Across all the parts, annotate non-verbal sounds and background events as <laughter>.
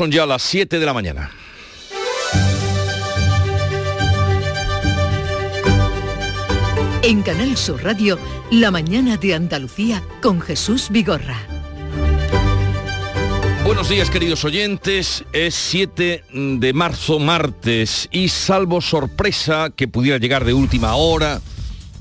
Son ya las 7 de la mañana. En Canal Sur Radio, La mañana de Andalucía con Jesús Vigorra. Buenos días queridos oyentes, es 7 de marzo martes y salvo sorpresa que pudiera llegar de última hora,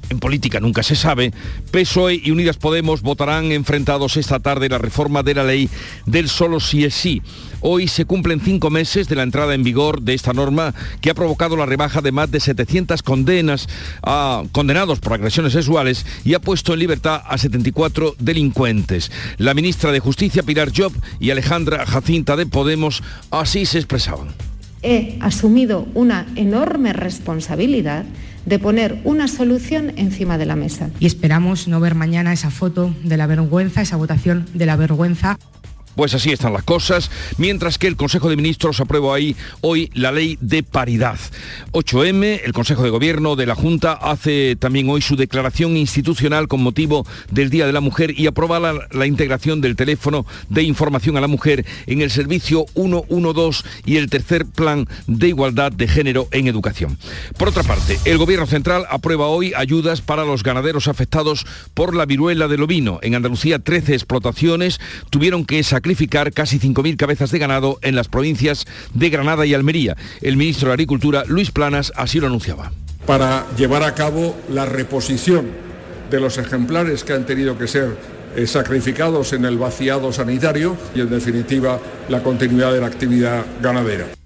en política nunca se sabe, PSOE y Unidas Podemos votarán enfrentados esta tarde la reforma de la ley del solo sí es sí. Hoy se cumplen cinco meses de la entrada en vigor de esta norma que ha provocado la rebaja de más de 700 condenas a condenados por agresiones sexuales y ha puesto en libertad a 74 delincuentes. La ministra de Justicia, Pilar Job, y Alejandra Jacinta de Podemos así se expresaban. He asumido una enorme responsabilidad de poner una solución encima de la mesa. Y esperamos no ver mañana esa foto de la vergüenza, esa votación de la vergüenza. Pues así están las cosas, mientras que el Consejo de Ministros aprueba ahí hoy la ley de paridad. 8M, el Consejo de Gobierno de la Junta hace también hoy su declaración institucional con motivo del Día de la Mujer y aprueba la, la integración del teléfono de información a la mujer en el servicio 112 y el tercer plan de igualdad de género en educación. Por otra parte, el Gobierno Central aprueba hoy ayudas para los ganaderos afectados por la viruela del ovino. En Andalucía, 13 explotaciones tuvieron que sacrificar casi 5.000 cabezas de ganado en las provincias de Granada y Almería. El ministro de Agricultura, Luis Planas, así lo anunciaba. Para llevar a cabo la reposición de los ejemplares que han tenido que ser eh, sacrificados en el vaciado sanitario y, en definitiva, la continuidad de la actividad ganadera.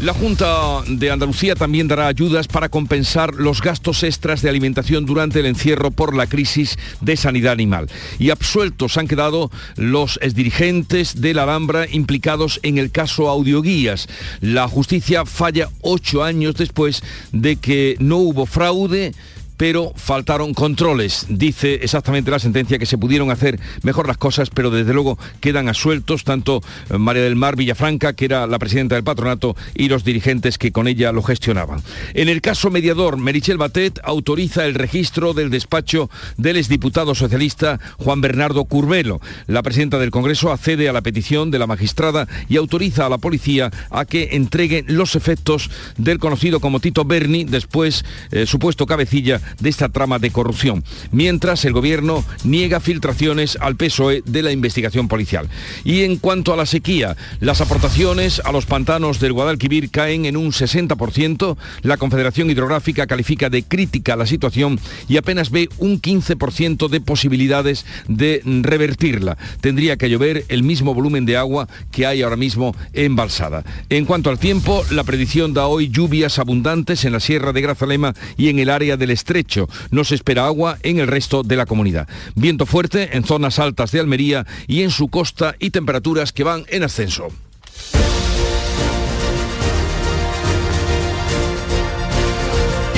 La Junta de Andalucía también dará ayudas para compensar los gastos extras de alimentación durante el encierro por la crisis de sanidad animal. Y absueltos han quedado los exdirigentes de la Alhambra implicados en el caso Audioguías. La justicia falla ocho años después de que no hubo fraude pero faltaron controles. Dice exactamente la sentencia que se pudieron hacer mejor las cosas, pero desde luego quedan asueltos tanto eh, María del Mar Villafranca, que era la presidenta del patronato, y los dirigentes que con ella lo gestionaban. En el caso mediador, Merichel Batet autoriza el registro del despacho del exdiputado socialista Juan Bernardo Curbelo. La presidenta del Congreso accede a la petición de la magistrada y autoriza a la policía a que entregue los efectos del conocido como Tito Berni, después eh, supuesto cabecilla de esta trama de corrupción, mientras el gobierno niega filtraciones al PSOE de la investigación policial. Y en cuanto a la sequía, las aportaciones a los pantanos del Guadalquivir caen en un 60%, la Confederación Hidrográfica califica de crítica la situación y apenas ve un 15% de posibilidades de revertirla. Tendría que llover el mismo volumen de agua que hay ahora mismo embalsada. En cuanto al tiempo, la predicción da hoy lluvias abundantes en la Sierra de Grazalema y en el área del estrecho no se espera agua en el resto de la comunidad. Viento fuerte en zonas altas de Almería y en su costa y temperaturas que van en ascenso.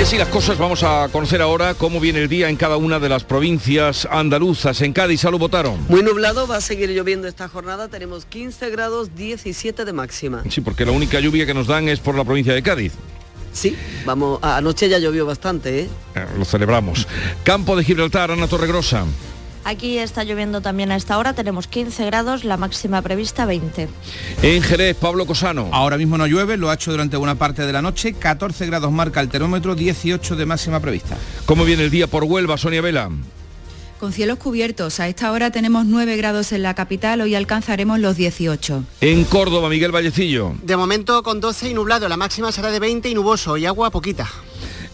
Y así las cosas, vamos a conocer ahora cómo viene el día en cada una de las provincias andaluzas. En Cádiz, ¿salud votaron? Muy nublado, va a seguir lloviendo esta jornada, tenemos 15 grados, 17 de máxima. Sí, porque la única lluvia que nos dan es por la provincia de Cádiz. Sí, vamos, anoche ya llovió bastante, ¿eh? Eh, Lo celebramos. Campo de Gibraltar, Ana Torregrosa. Aquí está lloviendo también a esta hora, tenemos 15 grados, la máxima prevista 20. En Jerez, Pablo Cosano. Ahora mismo no llueve, lo ha hecho durante buena parte de la noche, 14 grados marca el termómetro, 18 de máxima prevista. ¿Cómo viene el día por Huelva, Sonia Vela? Con cielos cubiertos, a esta hora tenemos 9 grados en la capital, hoy alcanzaremos los 18. En Córdoba, Miguel Vallecillo. De momento con 12 y nublado, la máxima será de 20 y nuboso y agua poquita.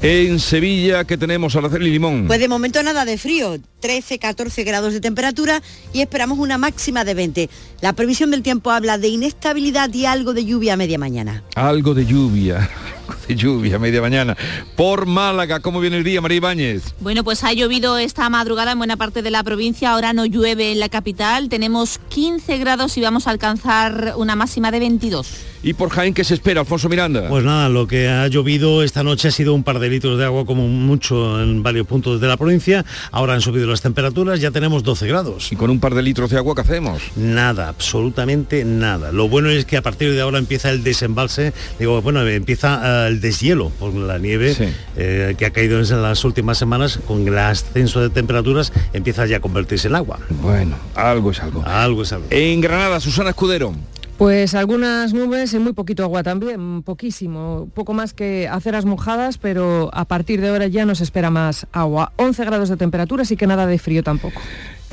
En Sevilla, ¿qué tenemos? Araceli Limón. Pues de momento nada de frío, 13, 14 grados de temperatura y esperamos una máxima de 20. La previsión del tiempo habla de inestabilidad y algo de lluvia a media mañana. Algo de lluvia, <laughs> algo de lluvia, media mañana. Por Málaga, ¿cómo viene el día, María Ibáñez? Bueno, pues ha llovido esta madrugada en buena parte de la provincia, ahora no llueve en la capital, tenemos 15 grados y vamos a alcanzar una máxima de 22. ¿Y por Jaén qué se espera, Alfonso Miranda? Pues nada, lo que ha llovido esta noche ha sido un par de litros de agua como mucho en varios puntos de la provincia. Ahora han subido las temperaturas, ya tenemos 12 grados. ¿Y con un par de litros de agua qué hacemos? Nada, absolutamente nada. Lo bueno es que a partir de ahora empieza el desembalse, digo, bueno, empieza eh, el deshielo por la nieve Sí. eh, que ha caído en las últimas semanas, con el ascenso de temperaturas empieza ya a convertirse en agua. Bueno, algo es algo. Algo es algo. En Granada, Susana Escudero. Pues algunas nubes y muy poquito agua también, poquísimo, poco más que aceras mojadas, pero a partir de ahora ya nos espera más agua. 11 grados de temperatura, así que nada de frío tampoco.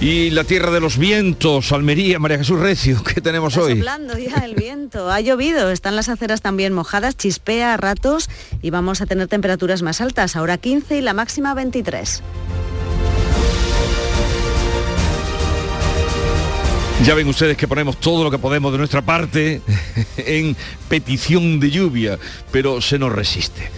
Y la tierra de los vientos, Almería, María Jesús Recio, ¿qué tenemos Está hoy? soplando ya el viento, ha llovido, están las aceras también mojadas, chispea a ratos y vamos a tener temperaturas más altas, ahora 15 y la máxima 23. Ya ven ustedes que ponemos todo lo que podemos de nuestra parte <laughs> en petición de lluvia, pero se nos resiste.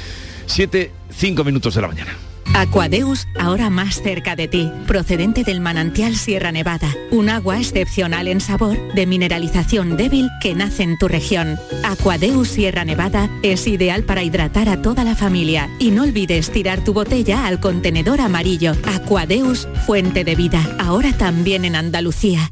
Siete, cinco minutos de la mañana. Aquadeus, ahora más cerca de ti, procedente del manantial Sierra Nevada, un agua excepcional en sabor, de mineralización débil que nace en tu región. Aquadeus Sierra Nevada es ideal para hidratar a toda la familia y no olvides tirar tu botella al contenedor amarillo. Aquadeus, fuente de vida, ahora también en Andalucía.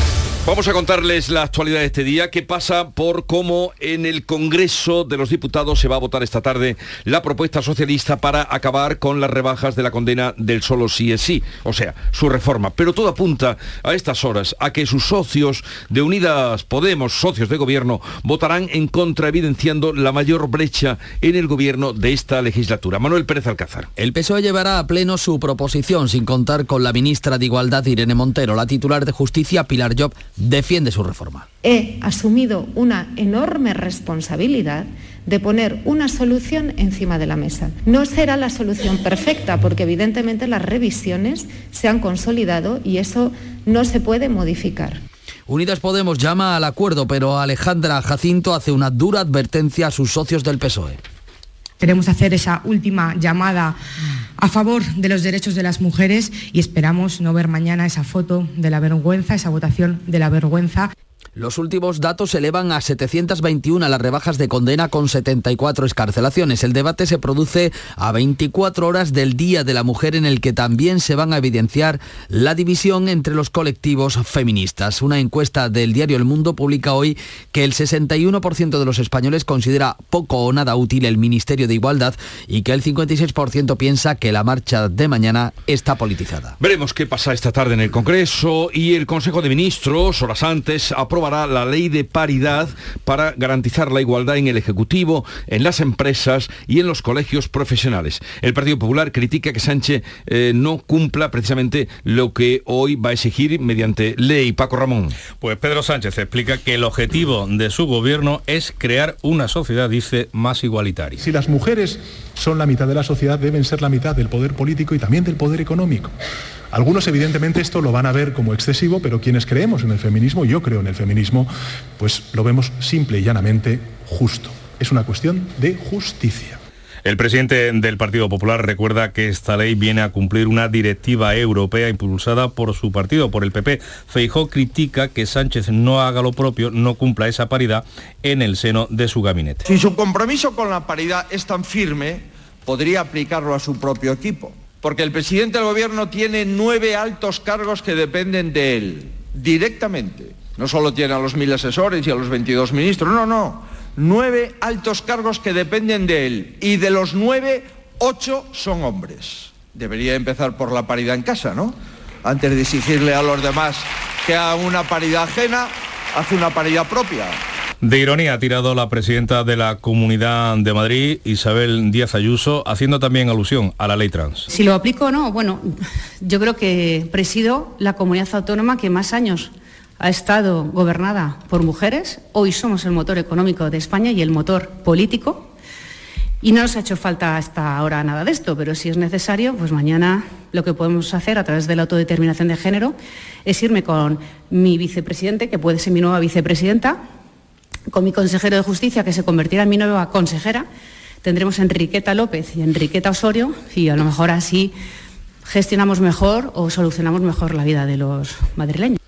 Vamos a contarles la actualidad de este día, que pasa por cómo en el Congreso de los Diputados se va a votar esta tarde la propuesta socialista para acabar con las rebajas de la condena del solo sí es sí, o sea, su reforma. Pero todo apunta a estas horas a que sus socios de Unidas Podemos, socios de gobierno, votarán en contra, evidenciando la mayor brecha en el gobierno de esta legislatura. Manuel Pérez Alcázar. El PSOE llevará a pleno su proposición sin contar con la ministra de Igualdad Irene Montero. La titular de Justicia, Pilar Job, defiende su reforma. He asumido una enorme responsabilidad de poner una solución encima de la mesa. No será la solución perfecta porque evidentemente las revisiones se han consolidado y eso no se puede modificar. Unidas Podemos llama al acuerdo, pero Alejandra Jacinto hace una dura advertencia a sus socios del PSOE. Queremos hacer esa última llamada a favor de los derechos de las mujeres y esperamos no ver mañana esa foto de la vergüenza, esa votación de la vergüenza. Los últimos datos elevan a 721 las rebajas de condena con 74 escarcelaciones. El debate se produce a 24 horas del Día de la Mujer en el que también se van a evidenciar la división entre los colectivos feministas. Una encuesta del diario El Mundo publica hoy que el 61% de los españoles considera poco o nada útil el Ministerio de Igualdad y que el 56% piensa que la marcha de mañana está politizada. Veremos qué pasa esta tarde en el Congreso y el Consejo de Ministros, horas antes, aprobará la ley de paridad para garantizar la igualdad en el Ejecutivo, en las empresas y en los colegios profesionales. El Partido Popular critica que Sánchez eh, no cumpla precisamente lo que hoy va a exigir mediante ley. Paco Ramón. Pues Pedro Sánchez explica que el objetivo de su gobierno es crear una sociedad, dice, más igualitaria. Si las mujeres son la mitad de la sociedad, deben ser la mitad del poder político y también del poder económico. Algunos evidentemente esto lo van a ver como excesivo, pero quienes creemos en el feminismo, yo creo en el feminismo, pues lo vemos simple y llanamente justo. Es una cuestión de justicia. El presidente del Partido Popular recuerda que esta ley viene a cumplir una directiva europea impulsada por su partido, por el PP. Feijó critica que Sánchez no haga lo propio, no cumpla esa paridad en el seno de su gabinete. Si su compromiso con la paridad es tan firme, podría aplicarlo a su propio equipo. Porque el presidente del gobierno tiene nueve altos cargos que dependen de él, directamente. No solo tiene a los mil asesores y a los 22 ministros, no, no. Nueve altos cargos que dependen de él. Y de los nueve, ocho son hombres. Debería empezar por la paridad en casa, ¿no? Antes de exigirle a los demás que haga una paridad ajena, hace una paridad propia. De ironía ha tirado la presidenta de la Comunidad de Madrid, Isabel Díaz Ayuso, haciendo también alusión a la ley trans. Si lo aplico o no, bueno, yo creo que presido la comunidad autónoma que más años ha estado gobernada por mujeres. Hoy somos el motor económico de España y el motor político. Y no nos ha hecho falta hasta ahora nada de esto, pero si es necesario, pues mañana lo que podemos hacer a través de la autodeterminación de género es irme con mi vicepresidente, que puede ser mi nueva vicepresidenta, con mi consejero de justicia, que se convertirá en mi nueva consejera. Tendremos a Enriqueta López y Enriqueta Osorio y a lo mejor así gestionamos mejor o solucionamos mejor la vida de los madrileños.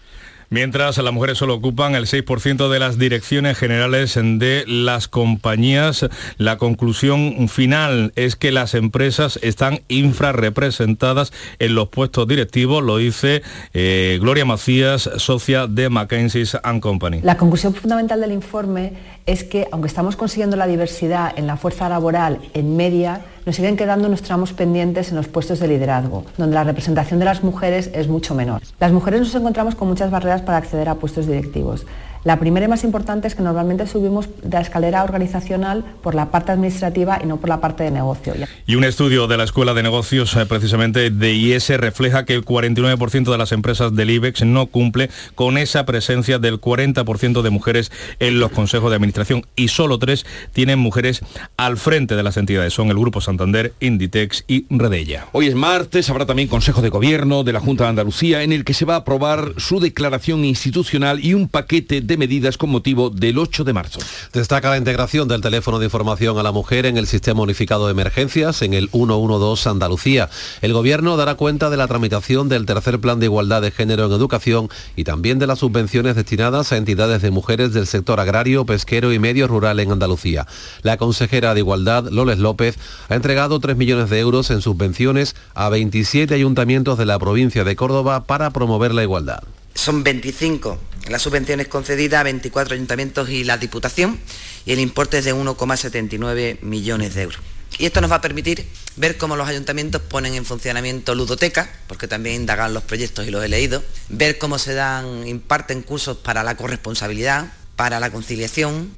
Mientras las mujeres solo ocupan el 6% de las direcciones generales de las compañías, la conclusión final es que las empresas están infrarrepresentadas en los puestos directivos, lo dice eh, Gloria Macías, socia de Mackenzie's Company. La conclusión fundamental del informe es que, aunque estamos consiguiendo la diversidad en la fuerza laboral en media, nos siguen quedando unos tramos pendientes en los puestos de liderazgo, donde la representación de las mujeres es mucho menor. Las mujeres nos encontramos con muchas barreras para acceder a puestos directivos. La primera y más importante es que normalmente subimos de la escalera organizacional por la parte administrativa y no por la parte de negocio. Y un estudio de la Escuela de Negocios eh, precisamente de IES refleja que el 49% de las empresas del IBEX no cumple con esa presencia del 40% de mujeres en los consejos de administración y solo tres tienen mujeres al frente de las entidades. Son el Grupo Santander, Inditex y Redella. Hoy es martes, habrá también Consejo de Gobierno de la Junta de Andalucía en el que se va a aprobar su declaración institucional y un paquete de medidas con motivo del 8 de marzo. Destaca la integración del teléfono de información a la mujer en el sistema unificado de emergencias en el 112 Andalucía. El Gobierno dará cuenta de la tramitación del tercer plan de igualdad de género en educación y también de las subvenciones destinadas a entidades de mujeres del sector agrario, pesquero y medio rural en Andalucía. La consejera de Igualdad, Loles López, ha entregado 3 millones de euros en subvenciones a 27 ayuntamientos de la provincia de Córdoba para promover la igualdad. Son 25 las subvenciones concedidas a 24 ayuntamientos y la Diputación y el importe es de 1,79 millones de euros. Y esto nos va a permitir ver cómo los ayuntamientos ponen en funcionamiento ludoteca, porque también indagan los proyectos y los he leído, ver cómo se dan, imparten cursos para la corresponsabilidad, para la conciliación,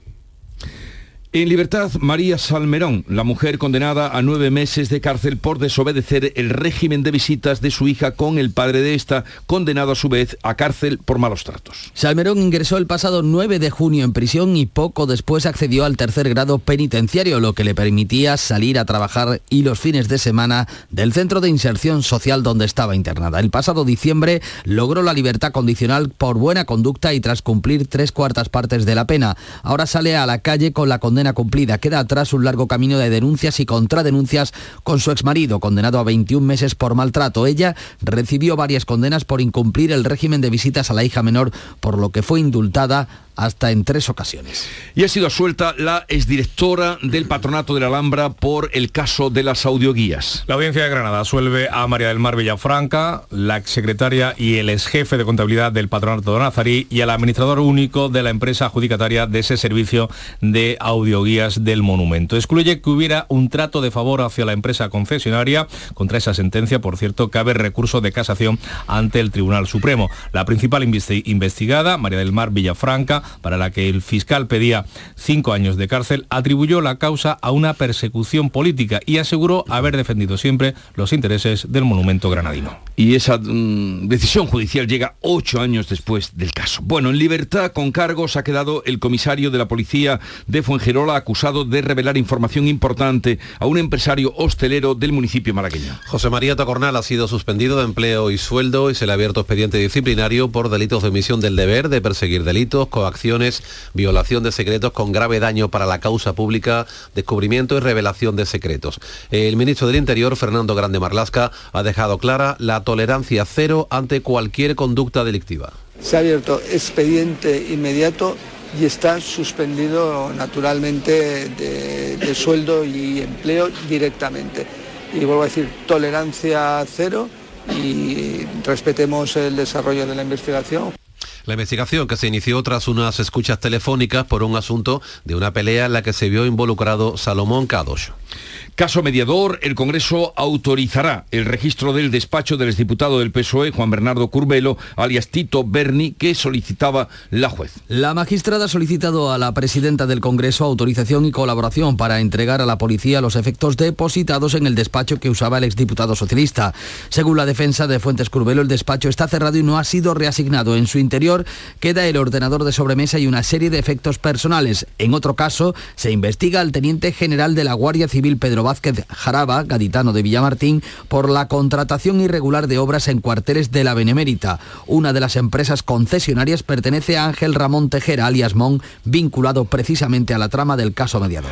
en libertad, María Salmerón, la mujer condenada a nueve meses de cárcel por desobedecer el régimen de visitas de su hija con el padre de esta, condenado a su vez a cárcel por malos tratos. Salmerón ingresó el pasado 9 de junio en prisión y poco después accedió al tercer grado penitenciario, lo que le permitía salir a trabajar y los fines de semana del centro de inserción social donde estaba internada. El pasado diciembre logró la libertad condicional por buena conducta y tras cumplir tres cuartas partes de la pena. Ahora sale a la calle con la condena cumplida. Queda atrás un largo camino de denuncias y contradenuncias con su exmarido, condenado a 21 meses por maltrato. Ella recibió varias condenas por incumplir el régimen de visitas a la hija menor, por lo que fue indultada hasta en tres ocasiones. Y ha sido suelta la exdirectora del Patronato de la Alhambra por el caso de las audioguías. La audiencia de Granada suelve a María del Mar Villafranca, la exsecretaria y el exjefe de contabilidad del Patronato de Nazarí y al administrador único de la empresa adjudicataria de ese servicio de audioguías del monumento. Excluye que hubiera un trato de favor hacia la empresa concesionaria. Contra esa sentencia, por cierto, cabe recurso de casación ante el Tribunal Supremo. La principal investigada, María del Mar Villafranca, para la que el fiscal pedía cinco años de cárcel, atribuyó la causa a una persecución política y aseguró haber defendido siempre los intereses del monumento granadino. Y esa mm, decisión judicial llega ocho años después del caso. Bueno, en libertad con cargos ha quedado el comisario de la policía de Fuengerola acusado de revelar información importante a un empresario hostelero del municipio malagueño. José María Tocornal ha sido suspendido de empleo y sueldo y se le ha abierto expediente disciplinario por delitos de omisión del deber de perseguir delitos, acciones, violación de secretos con grave daño para la causa pública, descubrimiento y revelación de secretos. El ministro del Interior, Fernando Grande Marlasca, ha dejado clara la tolerancia cero ante cualquier conducta delictiva. Se ha abierto expediente inmediato y está suspendido naturalmente de sueldo y empleo directamente. Y vuelvo a decir, tolerancia cero y respetemos el desarrollo de la investigación. La investigación que se inició tras unas escuchas telefónicas por un asunto de una pelea en la que se vio involucrado Salomón Kadosh. Caso mediador, el Congreso autorizará el registro del despacho del exdiputado del PSOE, Juan Bernardo Curbelo, alias Tito Berni, que solicitaba la juez. La magistrada ha solicitado a la presidenta del Congreso autorización y colaboración para entregar a la policía los efectos depositados en el despacho que usaba el exdiputado socialista. Según la defensa de Fuentes Curbelo, el despacho está cerrado y no ha sido reasignado. En su interior queda el ordenador de sobremesa y una serie de efectos personales. En otro caso, se investiga al teniente general de la Guardia Civil, Pedro Vázquez Jaraba, gaditano de Villamartín, por la contratación irregular de obras en cuarteles de la Benemérita. Una de las empresas concesionarias pertenece a Ángel Ramón Tejera, alias Mon, vinculado precisamente a la trama del caso mediador.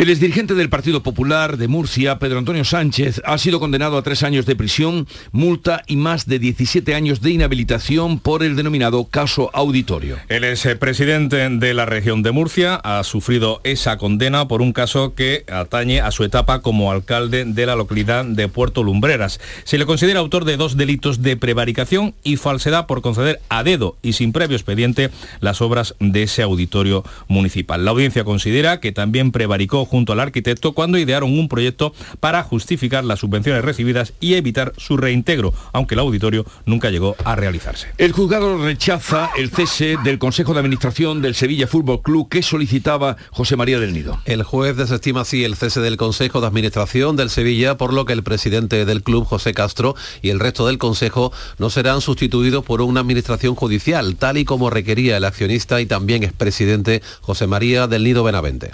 El exdirigente del Partido Popular de Murcia, Pedro Antonio Sánchez, ha sido condenado a tres años de prisión, multa y más de 17 años de inhabilitación por el denominado caso auditorio. El expresidente de la región de Murcia ha sufrido esa condena por un caso que atañe a su etapa como alcalde de la localidad de Puerto Lumbreras. Se le considera autor de dos delitos de prevaricación y falsedad por conceder a dedo y sin previo expediente las obras de ese auditorio municipal. La audiencia considera que también prevaricó junto al arquitecto cuando idearon un proyecto para justificar las subvenciones recibidas y evitar su reintegro, aunque el auditorio nunca llegó a realizarse. El juzgado rechaza el cese del Consejo de Administración del Sevilla Fútbol Club que solicitaba José María del Nido. El juez desestima así el cese del Consejo de Administración del Sevilla, por lo que el presidente del club, José Castro, y el resto del Consejo no serán sustituidos por una administración judicial, tal y como requería el accionista y también expresidente José María del Nido Benavente.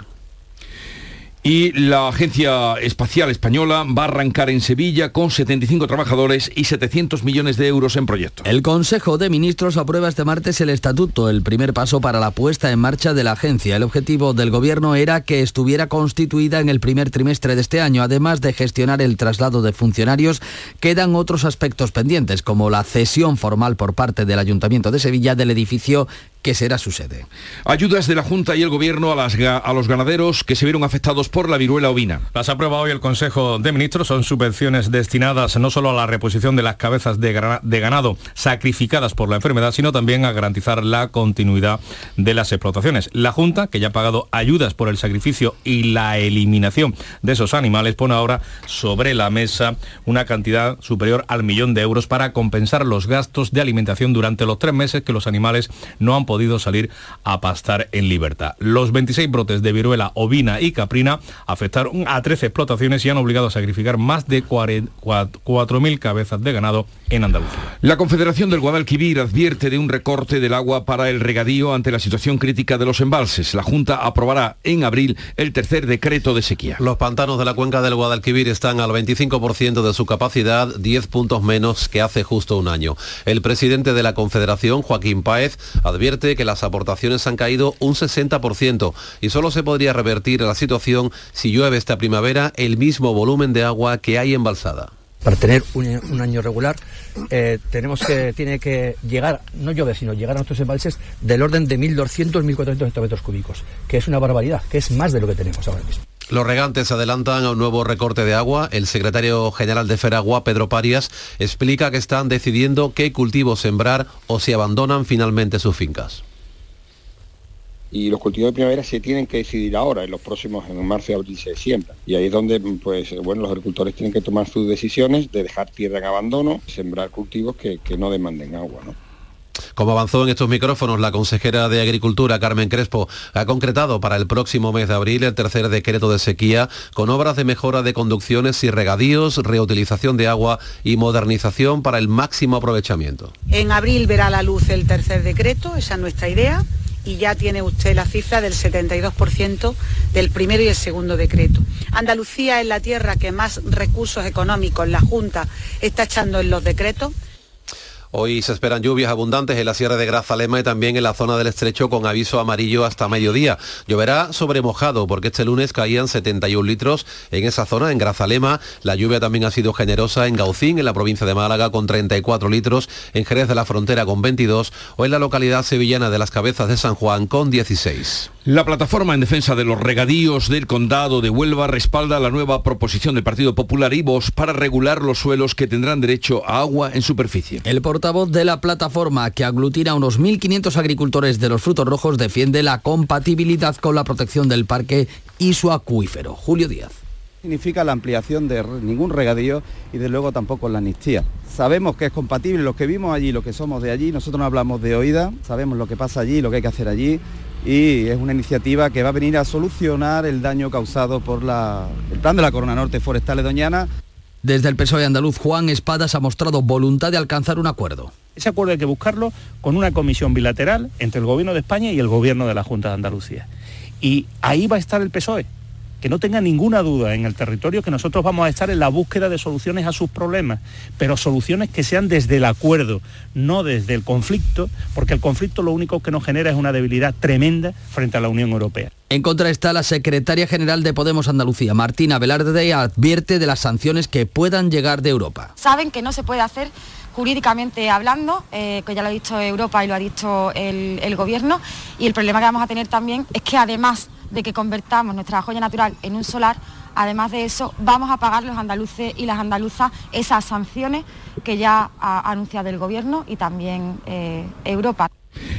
Y la Agencia Espacial Española va a arrancar en Sevilla con 75 trabajadores y 700 millones de euros en proyectos. El Consejo de Ministros aprueba este martes el estatuto, el primer paso para la puesta en marcha de la agencia. El objetivo del Gobierno era que estuviera constituida en el primer trimestre de este año. Además de gestionar el traslado de funcionarios, quedan otros aspectos pendientes, como la cesión formal por parte del Ayuntamiento de Sevilla del edificio que será su sede. Ayudas de la Junta y el Gobierno a, las, a, los ganaderos que se vieron afectados por la viruela ovina. Las aprueba hoy el Consejo de Ministros. Son subvenciones destinadas no solo a la reposición de las cabezas de, de ganado sacrificadas por la enfermedad, sino también a garantizar la continuidad de las explotaciones. La Junta, que ya ha pagado ayudas por el sacrificio y la eliminación de esos animales, pone ahora sobre la mesa una cantidad superior al millón de euros para compensar los gastos de alimentación durante los tres meses que los animales no han podido salir a pastar en libertad. Los 26 brotes de viruela ovina y caprina afectaron a 13 explotaciones y han obligado a sacrificar más de 4.000 cabezas de ganado en Andalucía. La Confederación del Guadalquivir advierte de un recorte del agua para el regadío ante la situación crítica de los embalses. La Junta aprobará en abril el tercer decreto de sequía. Los pantanos de la cuenca del Guadalquivir están al 25% de su capacidad, 10 puntos menos que hace justo un año. El presidente de la Confederación, Joaquín Páez, advierte que las aportaciones han caído un 60% y solo se podría revertir la situación si llueve esta primavera el mismo volumen de agua que hay embalsada. Para tener un, año regular eh, tenemos que tiene que llegar no llueve sino llegar a nuestros embalses del orden de 1.200 1.400 hectómetros cúbicos que es una barbaridad que es más de lo que tenemos ahora mismo los regantes adelantan a un nuevo recorte de agua. El secretario general de Feragua, Pedro Parias, explica que están decidiendo qué cultivos sembrar o si abandonan finalmente sus fincas y los cultivos de primavera se tienen que decidir ahora, en los próximos, en marzo abril se siembra. Y ahí es donde pues, bueno, los agricultores tienen que tomar sus decisiones de dejar tierra en abandono, sembrar cultivos que, no demanden agua. ¿no? Como avanzó en estos micrófonos, la consejera de Agricultura, Carmen Crespo, ha concretado para el próximo mes de abril el tercer decreto de sequía con obras de mejora de conducciones y regadíos, reutilización de agua y modernización para el máximo aprovechamiento. En abril verá la luz el tercer decreto, esa es nuestra idea y ya tiene usted la cifra del 72% del primero y el segundo decreto. Andalucía es la tierra que más recursos económicos la Junta está echando en los decretos. Hoy se esperan lluvias abundantes en la Sierra de Grazalema y también en la zona del estrecho con aviso amarillo hasta mediodía. Lloverá sobre mojado porque este lunes caían 71 litros en esa zona, en Grazalema. La lluvia también ha sido generosa en Gaucín, en la provincia de Málaga, con 34 litros, en Jerez de la Frontera con 22 o en la localidad sevillana de las Cabezas de San Juan con 16. La plataforma en defensa de los regadíos del condado de Huelva respalda la nueva proposición del Partido Popular y Vox para regular los suelos que tendrán derecho a agua en superficie. El portavoz de la plataforma, que aglutina a unos 1.500 agricultores de los frutos rojos, defiende la compatibilidad con la protección del parque y su acuífero. Julio Díaz significa la ampliación de ningún regadío y de luego tampoco la amnistía. Sabemos que es compatible, los que vimos allí, los que somos de allí, nosotros no hablamos de oída, sabemos lo que pasa allí, lo que hay que hacer allí y es una iniciativa que va a venir a solucionar el daño causado por el plan de la Corona Norte Forestal de Doñana. Desde el PSOE andaluz, Juan Espadas ha mostrado voluntad de alcanzar un acuerdo. Ese acuerdo hay que buscarlo con una comisión bilateral entre el Gobierno de España y el Gobierno de la Junta de Andalucía. Y ahí va a estar el PSOE que no tenga ninguna duda en el territorio que nosotros vamos a estar en la búsqueda de soluciones a sus problemas, pero soluciones que sean desde el acuerdo, no desde el conflicto, porque el conflicto lo único que nos genera es una debilidad tremenda frente a la Unión Europea. En contra está la secretaria general de Podemos Andalucía, Martina Velarde, advierte de las sanciones que puedan llegar de Europa. Saben que no se puede hacer jurídicamente hablando, eh, que ya lo ha dicho Europa y lo ha dicho el, el Gobierno, y el problema que vamos a tener también es que además de que convertamos nuestra joya natural en un solar, además de eso vamos a pagar los andaluces y las andaluzas esas sanciones que ya ha anunciado el Gobierno y también eh, Europa.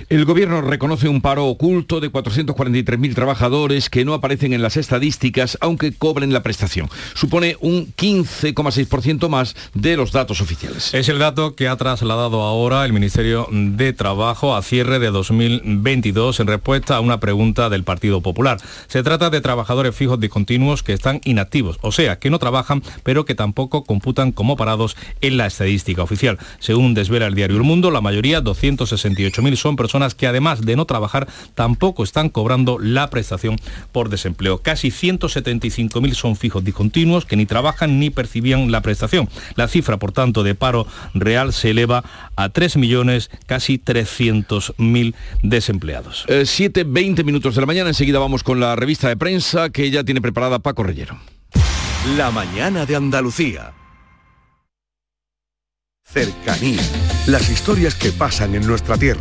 El gobierno reconoce un paro oculto de 443.000 trabajadores que no aparecen en las estadísticas aunque cobren la prestación. Supone un 15,6% más de los datos oficiales. Es el dato que ha trasladado ahora el Ministerio de Trabajo a cierre de 2022 en respuesta a una pregunta del Partido Popular. Se trata de trabajadores fijos discontinuos que están inactivos, o sea, que no trabajan pero que tampoco computan como parados en la estadística oficial. Según desvela el diario El Mundo, la mayoría, 268.000, son personas que además de no trabajar tampoco están cobrando la prestación por desempleo. Casi 175.000 son fijos discontinuos que ni trabajan ni percibían la prestación. La cifra, por tanto, de paro real se eleva a 3 millones, casi 300.000 desempleados. 7, 20 minutos de la mañana, enseguida vamos con la revista de prensa que ya tiene preparada Paco Reyero. La mañana de Andalucía. Cercanía. Las historias que pasan en nuestra tierra.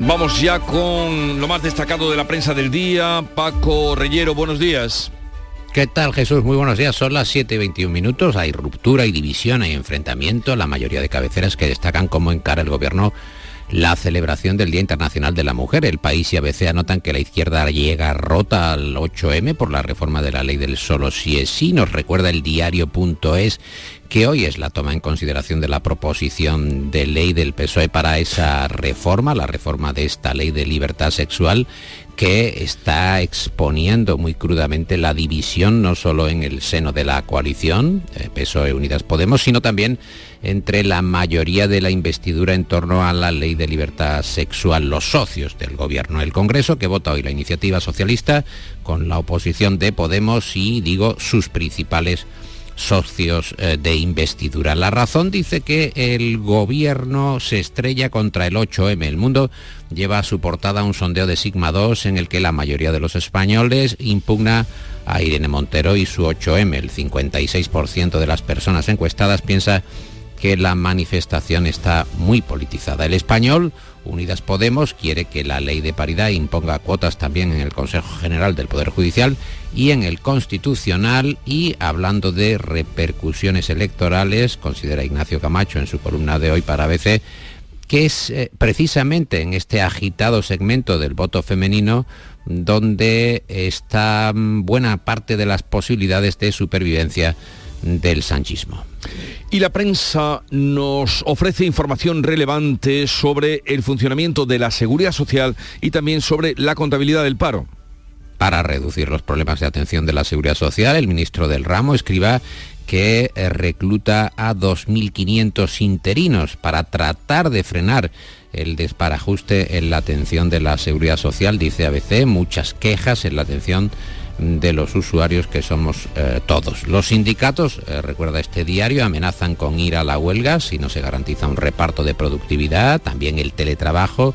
Vamos ya con lo más destacado de la prensa del día. Paco Reyero, buenos días. ¿Qué tal Jesús? Muy buenos días. Son las 7 y 21 minutos. Hay ruptura y división, hay enfrentamiento. La mayoría de cabeceras que destacan cómo encara el gobierno la celebración del Día Internacional de la Mujer. El país y ABC anotan que la izquierda llega rota al 8M por la reforma de la ley del solo si es sí. Nos recuerda el diario.es que hoy es la toma en consideración de la proposición de ley del PSOE para esa reforma, la reforma de esta ley de libertad sexual que está exponiendo muy crudamente la división no solo en el seno de la coalición, eh, PSOE Unidas Podemos, sino también entre la mayoría de la investidura en torno a la ley de libertad sexual, los socios del gobierno. El Congreso, que vota hoy la iniciativa socialista, con la oposición de Podemos y, digo, sus principales socios eh, de investidura. La razón dice que el gobierno se estrella contra el 8M. El mundo lleva a su portada un sondeo de Sigma 2 en el que la mayoría de los españoles impugna a Irene Montero y su 8M. El 56% de las personas encuestadas piensa que la manifestación está muy politizada. El español, Unidas Podemos, quiere que la ley de paridad imponga cuotas también en el Consejo General del Poder Judicial y en el Constitucional y hablando de repercusiones electorales, considera Ignacio Camacho en su columna de hoy para ABC, que es eh, precisamente en este agitado segmento del voto femenino donde está mm, buena parte de las posibilidades de supervivencia del sanchismo. Y la prensa nos ofrece información relevante sobre el funcionamiento de la seguridad social y también sobre la contabilidad del paro. Para reducir los problemas de atención de la seguridad social, el ministro del ramo escriba que eh, recluta a 2.500 interinos para tratar de frenar el desparajuste en la atención de la seguridad social, dice ABC, muchas quejas en la atención de los usuarios que somos eh, todos. Los sindicatos, eh, recuerda este diario, amenazan con ir a la huelga si no se garantiza un reparto de productividad, también el teletrabajo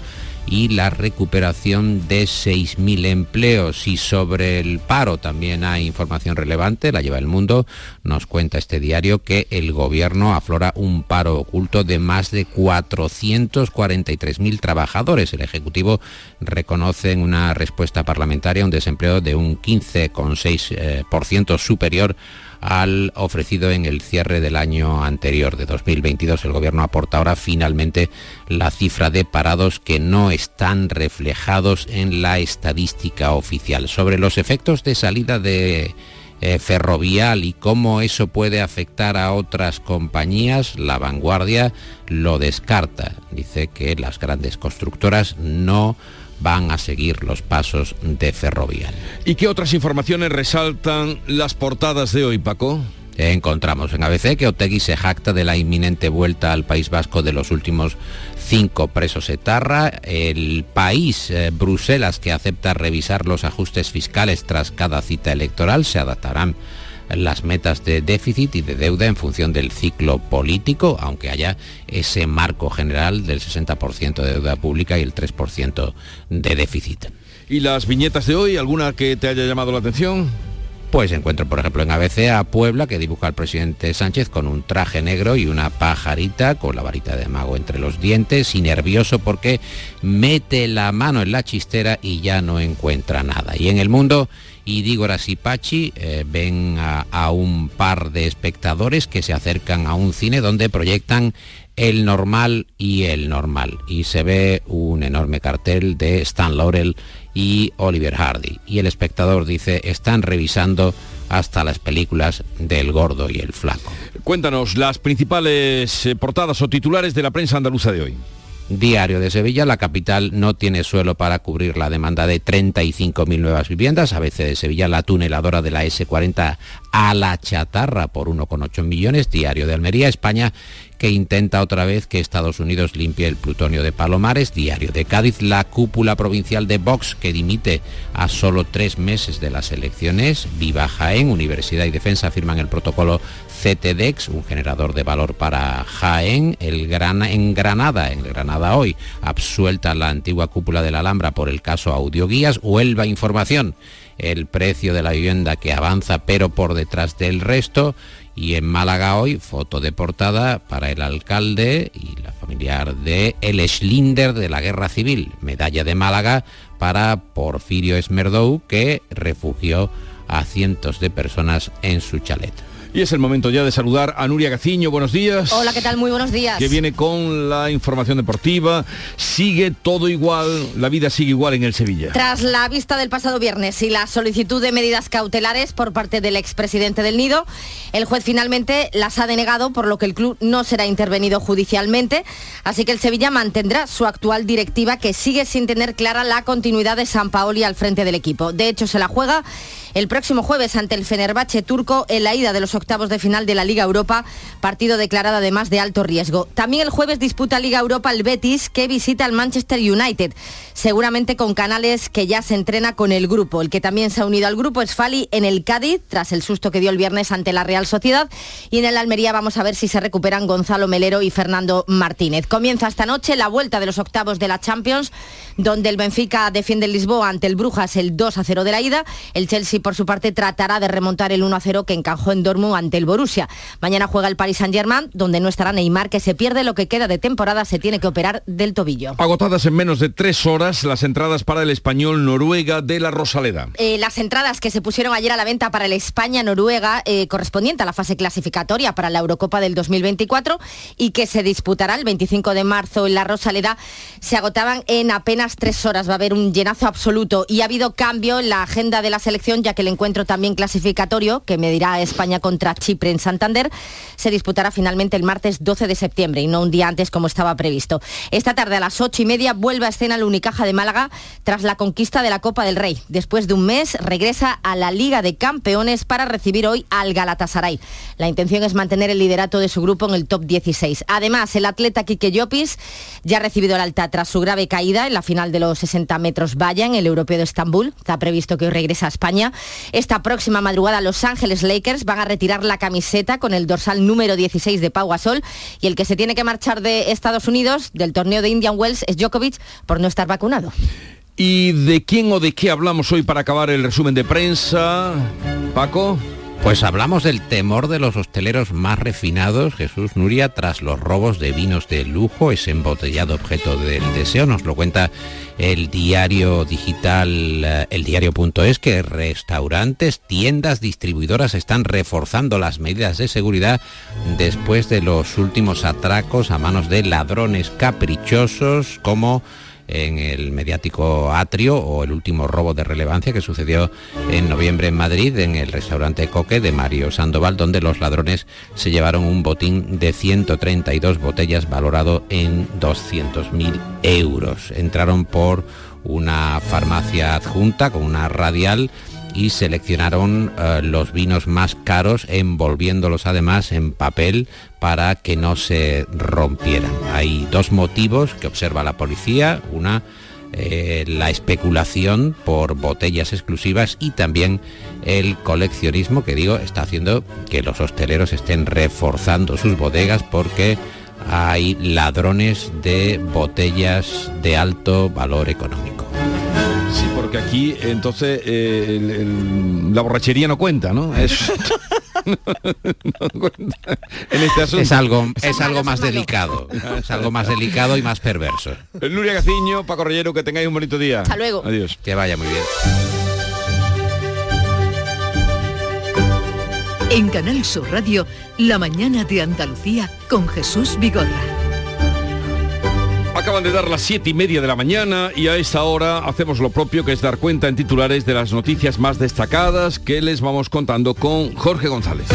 y la recuperación de 6.000 empleos. Y sobre el paro también hay información relevante, la lleva el mundo. Nos cuenta este diario que el gobierno aflora un paro oculto de más de 443.000 trabajadores. El Ejecutivo reconoce en una respuesta parlamentaria un desempleo de un 15,6% superior al ofrecido en el cierre del año anterior de 2022. El gobierno aporta ahora finalmente la cifra de parados que no están reflejados en la estadística oficial. Sobre los efectos de salida de eh, ferrovial y cómo eso puede afectar a otras compañías, la vanguardia lo descarta. Dice que las grandes constructoras no van a seguir los pasos de Ferrovial. ¿Y qué otras informaciones resaltan las portadas de hoy, Paco? Encontramos en ABC que Otegui se jacta de la inminente vuelta al País Vasco de los últimos cinco presos etarra. El país, eh, Bruselas, que acepta revisar los ajustes fiscales tras cada cita electoral, se adaptarán las metas de déficit y de deuda en función del ciclo político, aunque haya ese marco general del 60% de deuda pública y el 3% de déficit. ¿Y las viñetas de hoy? ¿Alguna que te haya llamado la atención? Pues encuentro, por ejemplo, en ABC a Puebla, que dibuja al presidente Sánchez con un traje negro y una pajarita con la varita de mago entre los dientes y nervioso porque mete la mano en la chistera y ya no encuentra nada. Y en el mundo, digo y Pachi eh, ven a un par de espectadores que se acercan a un cine donde proyectan el normal y el normal. Y se ve un enorme cartel de Stan Laurel y Oliver Hardy. Y el espectador dice, están revisando hasta las películas del gordo y el flaco. Cuéntanos las principales eh, portadas o titulares de la prensa andaluza de hoy. Diario de Sevilla, la capital no tiene suelo para cubrir la demanda de 35.000 nuevas viviendas. ABC de Sevilla, la tuneladora de la S40 a la chatarra por 1,8 millones. Diario de Almería, España, que intenta otra vez que Estados Unidos limpie el plutonio de Palomares. Diario de Cádiz, la cúpula provincial de Vox, que dimite a solo tres meses de las elecciones. Viva Jaén, Universidad y Defensa firman el protocolo CTDEX, un generador de valor para Jaén. El Gran, en Granada, en Granada hoy, absuelta la antigua cúpula de la Alhambra por el caso Audioguías. Huelva Información el precio de la vivienda que avanza pero por detrás del resto y en Málaga hoy foto de portada para el alcalde y la familiar de El Schlinder de la Guerra Civil, medalla de Málaga para Porfirio Esmerdou que refugió a cientos de personas en su chalet. Y es el momento ya de saludar a Nuria Gaciño. Buenos días. Hola, ¿qué tal? Muy buenos días. Que viene con la información deportiva. Sigue todo igual, la vida sigue igual en el Sevilla. Tras la vista del pasado viernes y la solicitud de medidas cautelares por parte del expresidente del Nido, el juez finalmente las ha denegado, por lo que el club no será intervenido judicialmente. Así que el Sevilla mantendrá su actual directiva, que sigue sin tener clara la continuidad de San Paoli al frente del equipo. De hecho, se la juega el próximo jueves ante el Fenerbahce turco en la ida de los octavos de final de la Liga Europa, partido declarado además de alto riesgo. También el jueves disputa Liga Europa el Betis, que visita al Manchester United, seguramente con canales que ya se entrena con el grupo. El que también se ha unido al grupo es Fali en el Cádiz, tras el susto que dio el viernes ante la Real Sociedad. Y en el Almería vamos a ver si se recuperan Gonzalo Melero y Fernando Martínez. Comienza esta noche la vuelta de los octavos de la Champions, donde el Benfica defiende Lisboa ante el Brujas el 2 a 0 de la ida. El Chelsea, por su parte, tratará de remontar el 1 a 0 que encajó en Dortmund ante el Borussia. Mañana juega el Paris Saint-Germain, donde no estará Neymar, que se pierde lo que queda de temporada, se tiene que operar del tobillo. Agotadas en menos de tres horas las entradas para el español Noruega de la Rosaleda. Eh, las entradas que se pusieron ayer a la venta para el España-Noruega, eh, correspondiente a la fase clasificatoria para la Eurocopa del 2024 y que se disputará el 25 de marzo en la Rosaleda, se agotaban en apenas tres horas. Va a haber un llenazo absoluto y ha habido cambio en la agenda de la selección, ya que el encuentro también clasificatorio, que medirá España contra Chipre en Santander, se disputará finalmente el martes 12 de septiembre y no un día antes como estaba previsto. Esta tarde a las ocho y media vuelve a escena el De Málaga tras la conquista de la Copa del Rey. Después de un mes regresa a la Liga de Campeones para recibir hoy al Galatasaray. La intención es mantener el liderato de su grupo en el top 16. Además, el atleta Quique Llopis ya ha recibido el alta tras su grave caída en la final de los 60 metros valla en el Europeo de Estambul. Está previsto que hoy regrese a España. Esta próxima madrugada Los Ángeles Lakers van a retirar la camiseta con el dorsal número 16 de Pau Gasol y el que se tiene que marchar de Estados Unidos del torneo de Indian Wells es Djokovic por no estar vacunado. ¿Y de quién o de qué hablamos hoy para acabar el resumen de prensa? Paco. Pues hablamos del temor de los hosteleros más refinados, Jesús Nuria, tras los robos de vinos de lujo, ese embotellado objeto del deseo. Nos lo cuenta el diario digital, eh, el diario.es, que restaurantes, tiendas, distribuidoras están reforzando las medidas de seguridad después de los últimos atracos a manos de ladrones caprichosos como en el mediático Atrio o el último robo de relevancia que sucedió en noviembre en Madrid en el restaurante Coque de Mario Sandoval donde los ladrones se llevaron un botín de 132 botellas valorado en 200.000 euros. Entraron por una farmacia adjunta con una radial y seleccionaron eh, los vinos más caros envolviéndolos además en papel para que no se rompieran. Hay dos motivos que observa la policía, una eh, la especulación por botellas exclusivas y también el coleccionismo que digo está haciendo que los hosteleros estén reforzando sus bodegas porque hay ladrones de botellas de alto valor económico. Porque aquí entonces eh, el- el- la borrachería no cuenta, ¿no? Es, no <laughs> cuenta <laughs> en este asunto. Es algo, es algo más delicado, es algo más delicado y más perverso. Nuria Gaciño, Paco Rellero, que tengáis un bonito día. Hasta luego. Adiós. Que vaya muy bien. En Canal Sur Radio, La mañana de Andalucía con Jesús Vigorra. Acaban de dar las siete y media de la mañana y a esta hora hacemos lo propio que es dar cuenta en titulares de las noticias más destacadas que les vamos contando con Jorge González.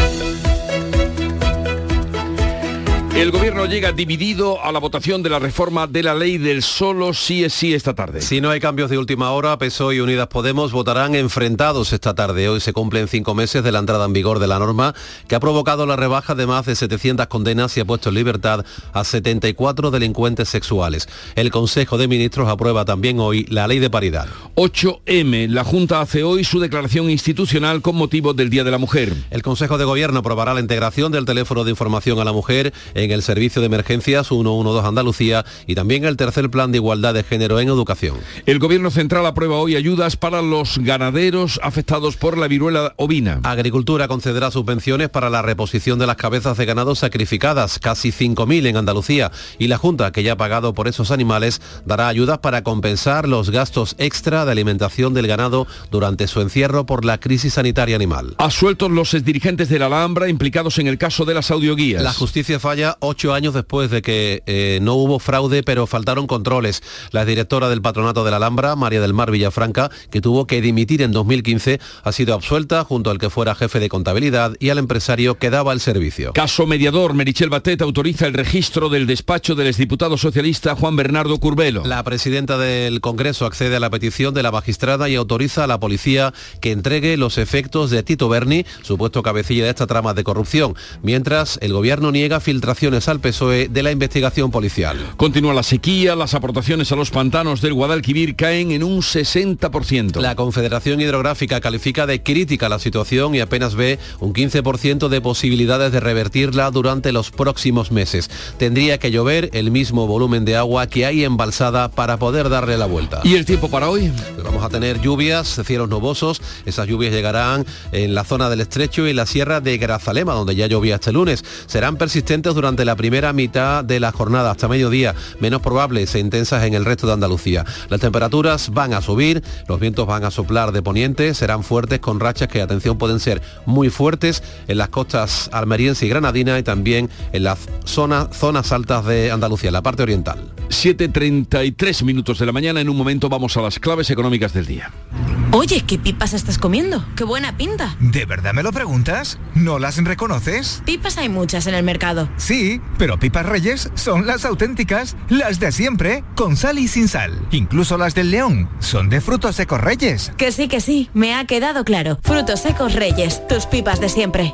El gobierno llega dividido a la votación de la reforma de la ley del solo sí es sí esta tarde. Si no hay cambios de última hora, PSOE y Unidas Podemos votarán enfrentados esta tarde. Hoy se cumplen cinco meses de la entrada en vigor de la norma que ha provocado la rebaja de más de 700 condenas y ha puesto en libertad a 74 delincuentes sexuales. El Consejo de Ministros aprueba también hoy la ley de paridad. 8M, la Junta hace hoy su declaración institucional con motivo del Día de la Mujer. El Consejo de Gobierno aprobará la integración del teléfono de información a la mujer en el Servicio de Emergencias 112 Andalucía y también el tercer plan de igualdad de género en educación. El Gobierno Central aprueba hoy ayudas para los ganaderos afectados por la viruela ovina. Agricultura concederá subvenciones para la reposición de las cabezas de ganado sacrificadas, casi 5.000 en Andalucía, y la Junta, que ya ha pagado por esos animales, dará ayudas para compensar los gastos extra de alimentación del ganado durante su encierro por la crisis sanitaria animal. Asueltos los dirigentes de la Alhambra implicados en el caso de las audioguías. La justicia falla ocho años después de que eh, no hubo fraude, pero faltaron controles. La directora del patronato de la Alhambra, María del Mar Villafranca, que tuvo que dimitir en 2015, ha sido absuelta junto al que fuera jefe de contabilidad y al empresario que daba el servicio. Caso mediador, Merichel Batet autoriza el registro del despacho del exdiputado socialista Juan Bernardo Curbelo. La presidenta del Congreso accede a la petición de la magistrada y autoriza a la policía que entregue los efectos de Tito Berni, supuesto cabecilla de esta trama de corrupción, mientras el gobierno niega al PSOE de la investigación policial. Continúa la sequía, las aportaciones a los pantanos del Guadalquivir caen en un 60%. La Confederación Hidrográfica califica de crítica la situación y apenas ve un 15% de posibilidades de revertirla durante los próximos meses. Tendría que llover el mismo volumen de agua que hay embalsada para poder darle la vuelta. ¿Y el tiempo para hoy? Vamos a tener lluvias, cielos nubosos. Esas lluvias llegarán en la zona del estrecho y la sierra de Grazalema, donde ya llovía este lunes. Serán persistentes durante la primera mitad de la jornada hasta mediodía, menos probables e intensas en el resto de Andalucía. Las temperaturas van a subir, los vientos van a soplar de poniente, serán fuertes con rachas que, atención, pueden ser muy fuertes en las costas almeriense y granadina y también en las zonas, zonas altas de Andalucía, en la parte oriental. 7.33 minutos de la mañana, en un momento vamos a las claves económicas del día. Oye, ¿qué pipas estás comiendo? ¡Qué buena pinta! ¿De verdad me lo preguntas? ¿No las reconoces? Pipas hay muchas en el mercado. Sí, pero pipas reyes son las auténticas, las de siempre, con sal y sin sal. Incluso las del león son de frutos secos reyes. Que sí, que sí, me ha quedado claro. Frutos secos reyes, tus pipas de siempre.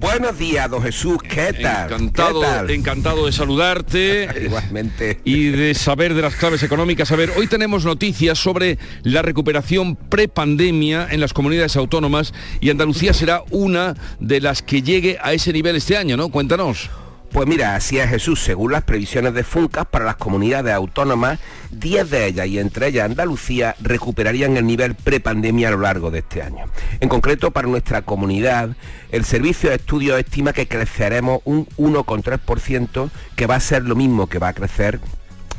Buenos días, don Jesús, ¿qué tal? Encantado, ¿Qué tal? encantado de saludarte. <laughs> Igualmente. Y de saber de las claves económicas. A ver, hoy tenemos noticias sobre la recuperación prepandemia en las comunidades autónomas y Andalucía será una de las que llegue a ese nivel este año, ¿no? Cuéntanos. Pues mira, así es Jesús, según las previsiones de FUNCAS para las comunidades autónomas, 10 de ellas y entre ellas Andalucía recuperarían el nivel prepandemia a lo largo de este año. En concreto, para nuestra comunidad, el Servicio de Estudios estima que creceremos un 1,3%, que va a ser lo mismo que va a crecer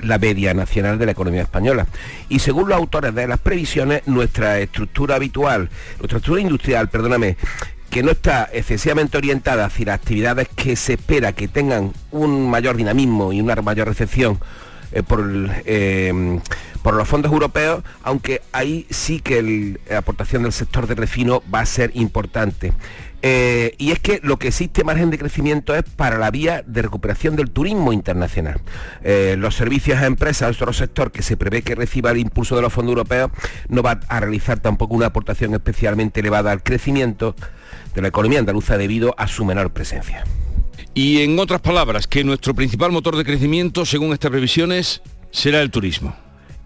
la media nacional de la economía española. Y según los autores de las previsiones, nuestra estructura habitual, nuestra estructura industrial, perdóname, que no está excesivamente orientada hacia las actividades que se espera que tengan un mayor dinamismo y una mayor recepción eh, por, eh, por los fondos europeos, aunque ahí sí que la aportación del sector de refino va a ser importante. Eh, y es que lo que existe margen de crecimiento es para la vía de recuperación del turismo internacional. Los servicios a empresas, otro sector que se prevé que reciba el impulso de los fondos europeos, no va a realizar tampoco una aportación especialmente elevada al crecimiento de la economía andaluza debido a su menor presencia. Y en otras palabras, que nuestro principal motor de crecimiento, según estas previsiones, será el turismo.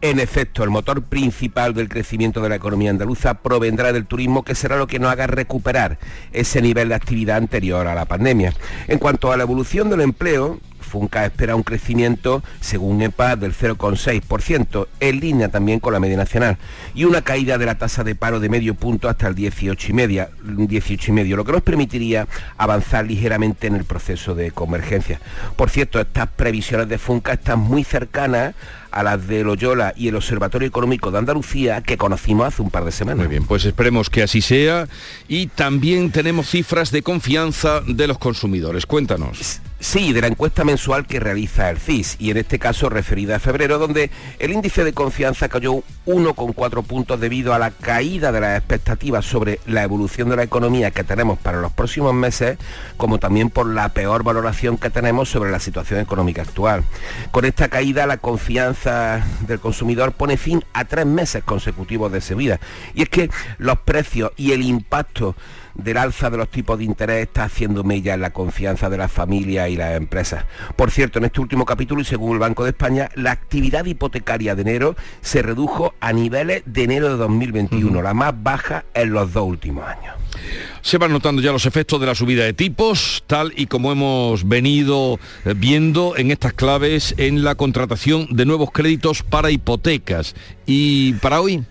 En efecto, el motor principal del crecimiento de la economía andaluza provendrá del turismo, que será lo que nos haga recuperar ese nivel de actividad anterior a la pandemia. En cuanto a la evolución del empleo, Funca espera un crecimiento, según EPA, del 0,6%, en línea también con la media nacional, y una caída de la tasa de paro de medio punto hasta el 18,5%, 18 lo que nos permitiría avanzar ligeramente en el proceso de convergencia. Por cierto, estas previsiones de Funca están muy cercanas a las de Loyola y el Observatorio Económico de Andalucía que conocimos hace un par de semanas. Muy bien, pues esperemos que así sea y también tenemos cifras de confianza de los consumidores. Cuéntanos. Sí, de la encuesta mensual que realiza el CIS y en este caso referida a febrero, donde el índice de confianza cayó 1,4 puntos debido a la caída de las expectativas sobre la evolución de la economía que tenemos para los próximos meses, como también por la peor valoración que tenemos sobre la situación económica actual. Con esta caída la confianza del consumidor pone fin a tres meses consecutivos de subida. Y es que los precios y el impacto del alza de los tipos de interés está haciendo mella en la confianza de las familias y las empresas. Por cierto, en este último capítulo y según el Banco de España, la actividad hipotecaria de enero se redujo a niveles de enero de 2021, la más baja en los dos últimos años. Se van notando ya los efectos de la subida de tipos, tal y como hemos venido eh, viendo en estas claves en la contratación de nuevos créditos para hipotecas. ¿Y para hoy?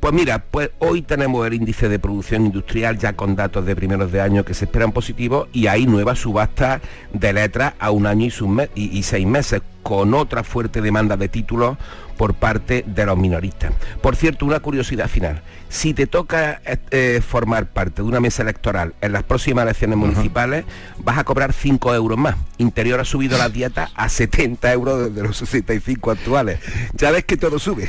Pues mira, pues hoy tenemos el índice de producción industrial ya con datos de primeros de año que se esperan positivos y hay nuevas subastas de letras a un año y, seis meses con otra fuerte demanda de títulos por parte de los minoristas. Por cierto, una curiosidad final. Si te toca eh, formar parte de una mesa electoral en las próximas elecciones municipales, vas a cobrar 5 euros más. Interior ha subido la dieta a 70 euros desde los 65 actuales. Ya ves que todo sube.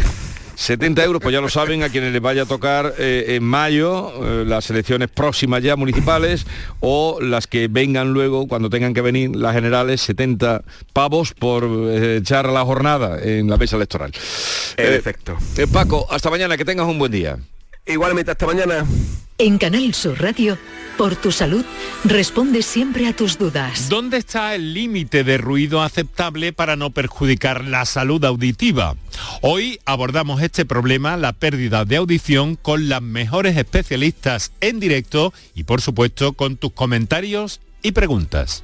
70 euros, pues ya lo saben, a quienes les vaya a tocar eh, en mayo eh, las elecciones próximas ya municipales o las que vengan luego, cuando tengan que venir las generales, 70 pavos por eh, echar la jornada en la mesa electoral. Perfecto. Paco, hasta mañana, que tengas un buen día. Igualmente, hasta mañana. En Canal Sur Radio, por tu salud, responde siempre a tus dudas. ¿Dónde está el límite de ruido aceptable para no perjudicar la salud auditiva? Hoy abordamos este problema, la pérdida de audición, con las mejores especialistas en directo y por supuesto con tus comentarios y preguntas.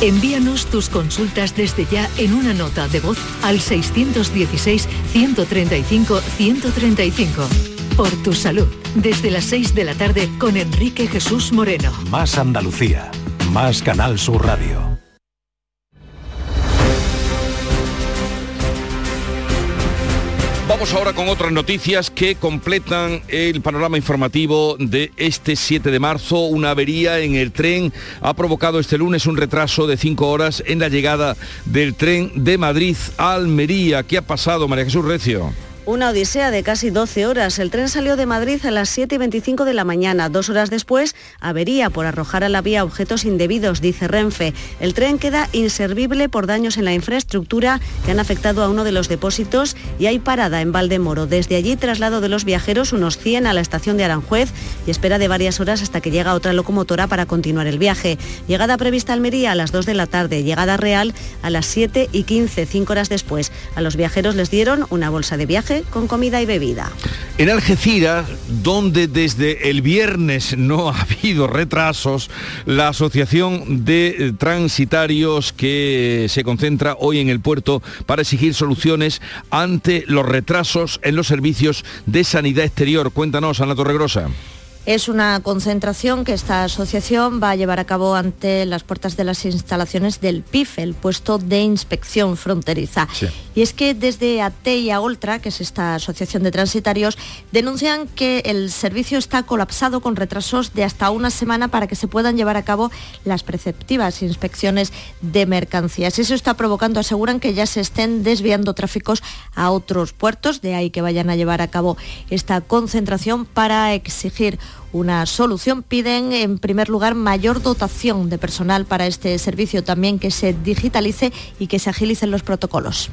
Envíanos tus consultas desde ya en una nota de voz al 616-135-135 por tu salud. Desde las 6 de la tarde con Enrique Jesús Moreno. Más Andalucía. Más Canal Sur Radio. Vamos ahora con otras noticias que completan el panorama informativo de este 7 de marzo. Una avería en el tren ha provocado este lunes un retraso de 5 horas en la llegada del tren de Madrid a Almería. ¿Qué ha pasado, María Jesús Recio? Una odisea de casi 12 horas. El tren salió de Madrid a las 7 y 25 de la mañana. Dos horas después, avería por arrojar a la vía objetos indebidos, dice Renfe. El tren queda inservible por daños en la infraestructura que han afectado a uno de los depósitos y hay parada en Valdemoro. Desde allí, traslado de los viajeros, unos 100 a la estación de Aranjuez y espera de varias horas hasta que llega otra locomotora para continuar el viaje. Llegada prevista a Almería a las 2 de la tarde, llegada real a las 7 y 15, cinco horas después. A los viajeros les dieron una bolsa de viaje con comida y bebida. En Algeciras, donde desde el viernes no ha habido retrasos, la Asociación de Transitarios que se concentra hoy en el puerto para exigir soluciones ante los retrasos en los servicios de sanidad exterior. Cuéntanos, Ana Torregrosa. Es una concentración que esta asociación va a llevar a cabo ante las puertas de las instalaciones del PIF, el puesto de inspección fronteriza. Y es que desde ATE y Oltra, que es esta asociación de transitarios, denuncian que el servicio está colapsado con retrasos de hasta una semana para que se puedan llevar a cabo las preceptivas inspecciones de mercancías. Eso está provocando, aseguran que ya se estén desviando tráficos a otros puertos, de ahí que vayan a llevar a cabo esta concentración para exigir una solución. Piden, en primer lugar, mayor dotación de personal para este servicio, también que se digitalice y que se agilicen los protocolos.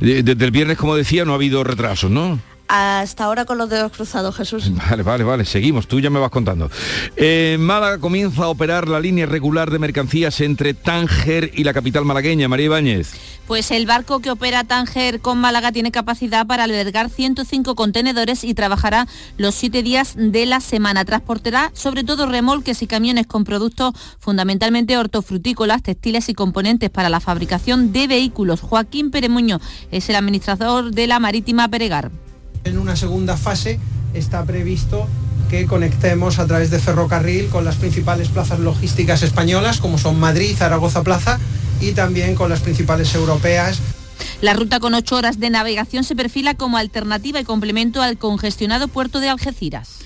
Desde el viernes, como decía, no ha habido retrasos, ¿no? Hasta ahora con los dedos cruzados, Jesús. Vale, vale, vale, seguimos, tú ya me vas contando. Eh, Málaga comienza a operar la línea regular de mercancías entre Tánger y la capital malagueña, María Ibáñez. Pues el barco que opera Tánger con Málaga tiene capacidad para albergar 105 contenedores y trabajará los siete días de la semana. Transportará sobre todo remolques y camiones con productos fundamentalmente hortofrutícolas, textiles y componentes para la fabricación de vehículos. Joaquín Peremuño es el administrador de la Marítima Peregar. En una segunda fase está previsto que conectemos a través de ferrocarril con las principales plazas logísticas españolas, como son Madrid, Zaragoza Plaza, y también con las principales europeas. La ruta con ocho horas de navegación se perfila como alternativa y complemento al congestionado puerto de Algeciras.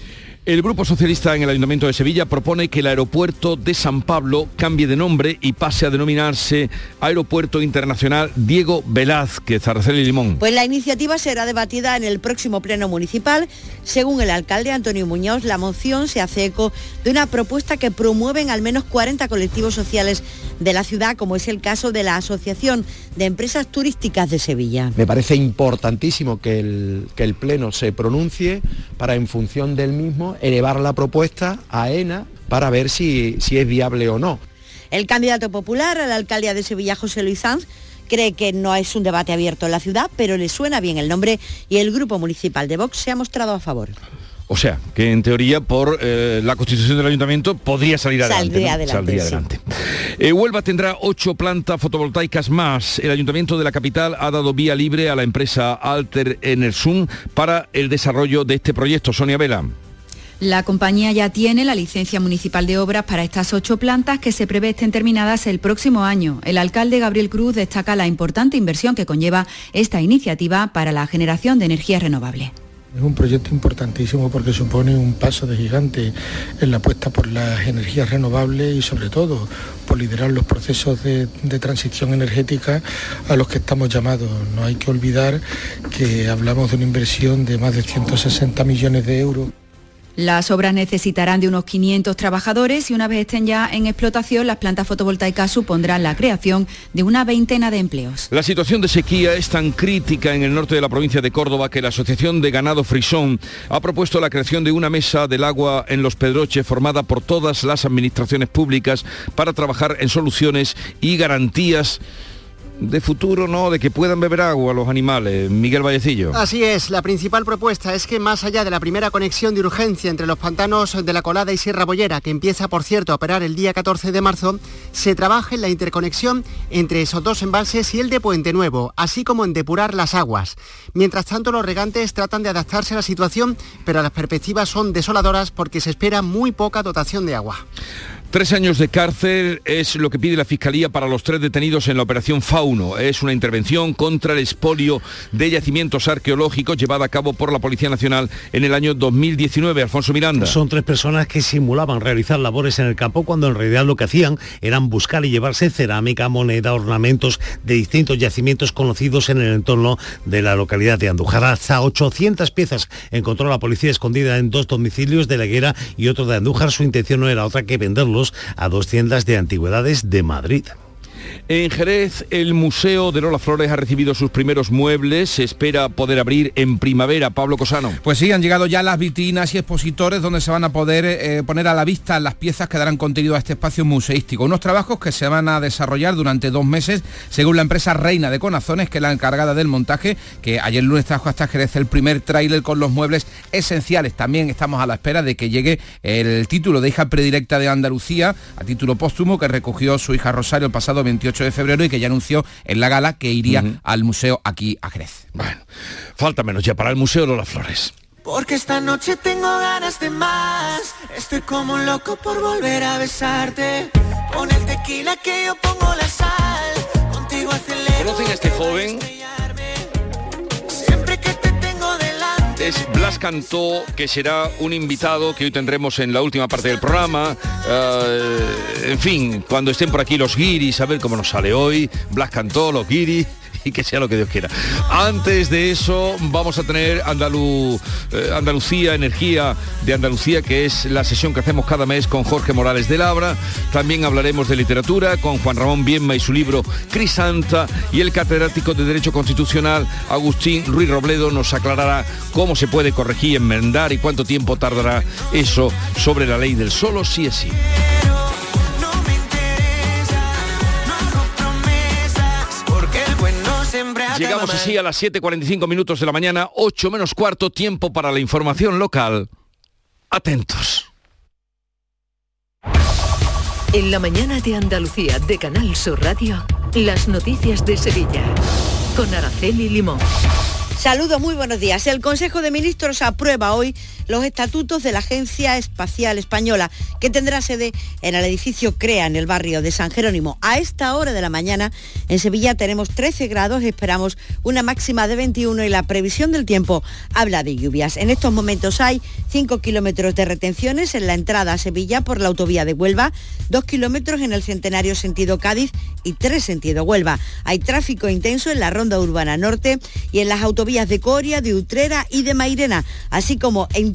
El Grupo Socialista en el Ayuntamiento de Sevilla propone que el aeropuerto de San Pablo cambie de nombre y pase a denominarse Aeropuerto Internacional Diego Velázquez, Araceli Limón. Pues la iniciativa será debatida en el próximo Pleno Municipal. Según el alcalde Antonio Muñoz, la moción se hace eco de una propuesta que promueven al menos 40 colectivos sociales de la ciudad, como es el caso de la Asociación de Empresas Turísticas de Sevilla. Me parece importantísimo que el, que el Pleno se pronuncie para, en función del mismo, elevar la propuesta a ENA para ver si, si es viable o no. El candidato popular a la alcaldía de Sevilla, José Luis Sanz, cree que no es un debate abierto en la ciudad, pero le suena bien el nombre y el grupo municipal de Vox se ha mostrado a favor. O sea, que en teoría por eh, la constitución del ayuntamiento podría salir adelante. Saldría adelante, Saldría sí. adelante. Eh, Huelva tendrá ocho plantas fotovoltaicas más. El ayuntamiento de la capital ha dado vía libre a la empresa Alter Enersum para el desarrollo de este proyecto. Sonia Vela. La compañía ya tiene la licencia municipal de obras para estas ocho plantas que se prevé estén terminadas el próximo año. El alcalde Gabriel Cruz destaca la importante inversión que conlleva esta iniciativa para la generación de energía renovable. Es un proyecto importantísimo porque supone un paso de gigante en la apuesta por las energías renovables y sobre todo por liderar los procesos de, de, transición energética a los que estamos llamados. No hay que olvidar que hablamos de una inversión de más de 160 millones de euros. Las obras necesitarán de unos 500 trabajadores y una vez estén ya en explotación, las plantas fotovoltaicas supondrán la creación de una veintena de empleos. La situación de sequía es tan crítica en el norte de la provincia de Córdoba que la Asociación de Ganado Frisón ha propuesto la creación de una mesa del agua en los Pedroches formada por todas las administraciones públicas para trabajar en soluciones y garantías de futuro, ¿no? De que puedan beber agua los animales. Miguel Vallecillo. Así es, la principal propuesta es que más allá de la primera conexión de urgencia entre los pantanos de la Colada y Sierra Bollera, que empieza, por cierto, a operar el día 14 de marzo, se trabaje en la interconexión entre esos dos embalses y el de Puente Nuevo, así como en depurar las aguas. Mientras tanto, los regantes tratan de adaptarse a la situación, pero las perspectivas son desoladoras porque se espera muy poca dotación de agua. Tres años de cárcel es lo que pide la Fiscalía para los tres detenidos en la operación Fauno. Es una intervención contra el expolio de yacimientos arqueológicos llevada a cabo por la Policía Nacional en el año 2019. Alfonso Miranda. Son tres personas que simulaban realizar labores en el campo cuando en realidad lo que hacían eran buscar y llevarse cerámica, moneda, ornamentos de distintos yacimientos conocidos en el entorno de la localidad de Andújar. Hasta 800 piezas encontró la policía escondida en dos domicilios de la Higuera y otro de Andújar. Su intención no era otra que venderlos a dos tiendas de antigüedades de Madrid. En Jerez, el Museo de Lola Flores ha recibido sus primeros muebles. Se espera poder abrir en primavera. Pablo Cosano. Pues sí, han llegado ya las vitrinas y expositores donde se van a poder eh, poner a la vista las piezas que darán contenido a este espacio museístico. Unos trabajos que se van a desarrollar durante dos meses, según la empresa Reina de Conazones, que es la encargada del montaje, que ayer lunes trajo hasta Jerez el primer tráiler con los muebles esenciales. También estamos a la espera de que llegue el título de hija predilecta de Andalucía, a título póstumo, que recogió su hija Rosario el pasado 28 de febrero y que ya anunció en la gala que iría uh -huh. al museo aquí a Jerez. Bueno, falta menos ya para el Museo de las Flores. Porque esta noche tengo ganas de más. Estoy como un loco por volver a besarte. Pon el tequila que yo pongo la sal. Contigo acelero. ¿Conocen a este joven? Es Blas Cantó, que será un invitado que hoy tendremos en la última parte del programa. Eh, en fin, cuando estén por aquí los guiris, a ver cómo nos sale hoy. Blas Cantó, los guiris y que sea lo que Dios quiera. Antes de eso vamos a tener eh, Andalucía, Energía de Andalucía, que es la sesión que hacemos cada mes con Jorge Morales de Labra. También hablaremos de literatura con Juan Ramón Bienma y su libro Crisanta y el catedrático de Derecho Constitucional Agustín Ruiz Robledo nos aclarará cómo se puede corregir, enmendar y cuánto tiempo tardará eso sobre la ley del solo sí es sí. Llegamos así a las 7.45 minutos de la mañana, 8 menos cuarto, tiempo para la información local. Atentos. En la mañana de Andalucía de Canal Sur Radio, las noticias de Sevilla. Con Araceli Limón. Saludos, muy buenos días. El Consejo de Ministros aprueba hoy los estatutos de la Agencia Espacial Española, que tendrá sede en el edificio CREA, en el barrio de San Jerónimo. A esta hora de la mañana, en Sevilla tenemos 13 grados, esperamos una máxima de 21 y la previsión del tiempo habla de lluvias. En estos momentos hay 5 kilómetros de retenciones en la entrada a Sevilla por la autovía de Huelva, 2 kilómetros en el Centenario sentido Cádiz y 3 sentido Huelva. Hay tráfico intenso en la Ronda Urbana Norte y en las autovías de Coria, de Utrera y de Mairena, así como en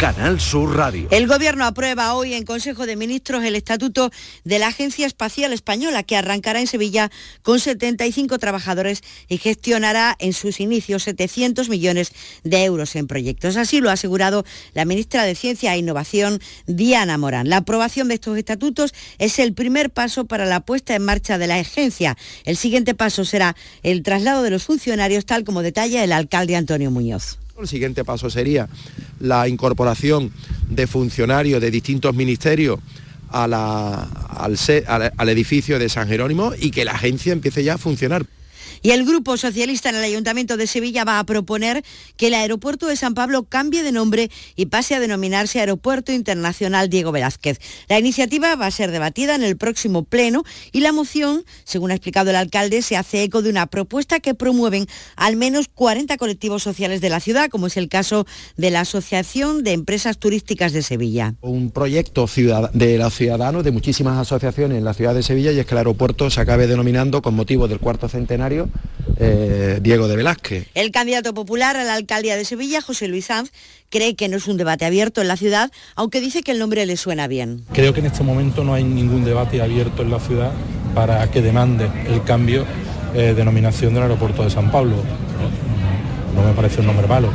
Canal Sur Radio. El Gobierno aprueba hoy en Consejo de Ministros el Estatuto de la Agencia Espacial Española, que arrancará en Sevilla con 75 trabajadores y gestionará en sus inicios 700 millones de euros en proyectos. Así lo ha asegurado la ministra de Ciencia e Innovación, Diana Morán. La aprobación de estos estatutos es el primer paso para la puesta en marcha de la agencia. El siguiente paso será el traslado de los funcionarios, tal como detalla el alcalde Antonio Muñoz. El siguiente paso sería la incorporación de funcionarios de distintos ministerios al edificio de San Jerónimo y que la agencia empiece ya a funcionar. Y el Grupo Socialista en el Ayuntamiento de Sevilla va a proponer que el aeropuerto de San Pablo cambie de nombre y pase a denominarse Aeropuerto Internacional Diego Velázquez. La iniciativa va a ser debatida en el próximo pleno y la moción, según ha explicado el alcalde, se hace eco de una propuesta que promueven al menos 40 colectivos sociales de la ciudad, como es el caso de la Asociación de Empresas Turísticas de Sevilla. Un proyecto de los ciudadanos, de muchísimas asociaciones en la ciudad de Sevilla y es que el aeropuerto se acabe denominando con motivo del cuarto centenario eh, Diego de Velázquez. El candidato popular a la alcaldía de Sevilla, José Luis Sanz, cree que no es un debate abierto en la ciudad, aunque dice que el nombre le suena bien. Creo que en este momento no hay ningún debate abierto en la ciudad para que demande el cambio eh, de denominación del aeropuerto de San Pablo. No, No me parece un nombre malo.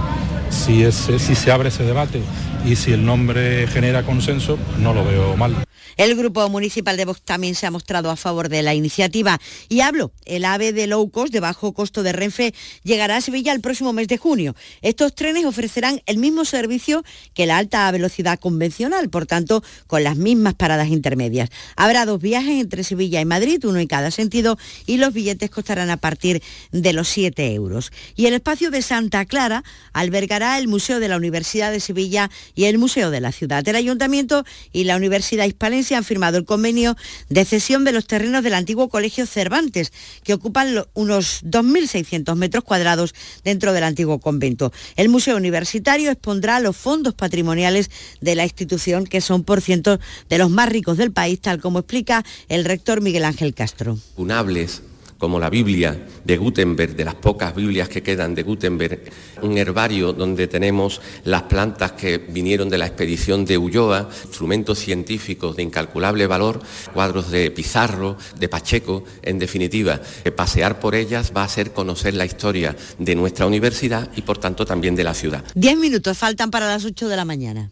Si, es, si se abre ese debate y si el nombre genera consenso, no lo veo mal. El Grupo Municipal de Vox también se ha mostrado a favor de la iniciativa. Y hablo, el AVE de low cost de bajo costo de Renfe llegará a Sevilla el próximo mes de junio. Estos trenes ofrecerán el mismo servicio que la alta velocidad convencional, por tanto, con las mismas paradas intermedias. Habrá dos viajes entre Sevilla y Madrid, uno en cada sentido, y los billetes costarán a partir de los 7 euros. Y el espacio de Santa Clara albergará el Museo de la Universidad de Sevilla y el Museo de la Ciudad. El Ayuntamiento y la Universidad Hispalense han firmado el convenio de cesión de los terrenos del antiguo Colegio Cervantes, que ocupan unos 2.600 metros cuadrados dentro del antiguo convento. El Museo Universitario expondrá los fondos patrimoniales de la institución, que son, por ciento, de los más ricos del país, tal como explica el rector Miguel Ángel Castro. funables como la Biblia de Gutenberg, de las pocas Biblias que quedan de Gutenberg, un herbario donde tenemos las plantas que vinieron de la expedición de Ulloa, instrumentos científicos de incalculable valor, cuadros de Pizarro, de Pacheco, en definitiva, pasear por ellas va a ser conocer la historia de nuestra universidad y por tanto también de la ciudad. Diez minutos faltan para las 8 de la mañana.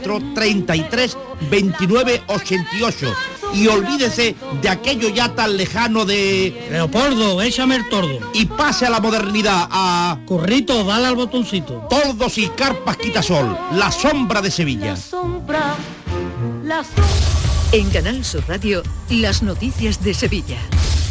33 29 88 y olvídese de aquello ya tan lejano de... Leopoldo, échame el tordo. Y pase a la modernidad, a... Corrito, dale al botoncito. Tordos y carpas quitasol, la sombra de Sevilla. La sombra, la En Canal Sur Radio, las noticias de Sevilla.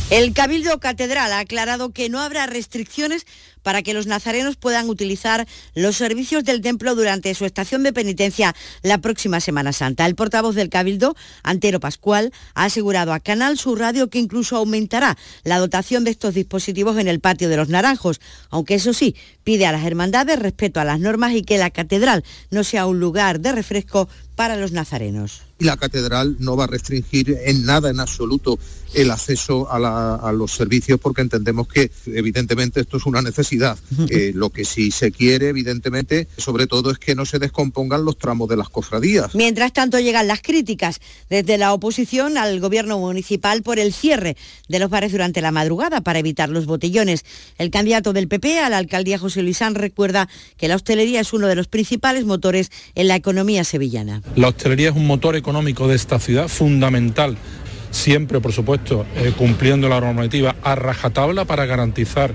El Cabildo Catedral ha aclarado que no habrá restricciones para que los nazarenos puedan utilizar los servicios del templo durante su estación de penitencia la próxima Semana Santa. El portavoz del Cabildo, Antero Pascual, ha asegurado a Canal Sur Radio que incluso aumentará la dotación de estos dispositivos en el patio de los Naranjos, aunque eso sí, pide a las hermandades respeto a las normas y que la catedral no sea un lugar de refresco para los nazarenos. Y la catedral no va a restringir en nada, en absoluto, el acceso a, los servicios porque entendemos que evidentemente esto es una necesidad. Eh, lo que sí se quiere, evidentemente, sobre todo es que no se descompongan los tramos de las cofradías. Mientras tanto llegan las críticas desde la oposición al gobierno municipal por el cierre de los bares durante la madrugada para evitar los botellones. El candidato del PP a la alcaldía José Luis San recuerda que la hostelería es uno de los principales motores en la economía sevillana. La hostelería es un motor económico de esta ciudad fundamental, siempre, por supuesto, eh, cumpliendo la normativa a rajatabla para garantizar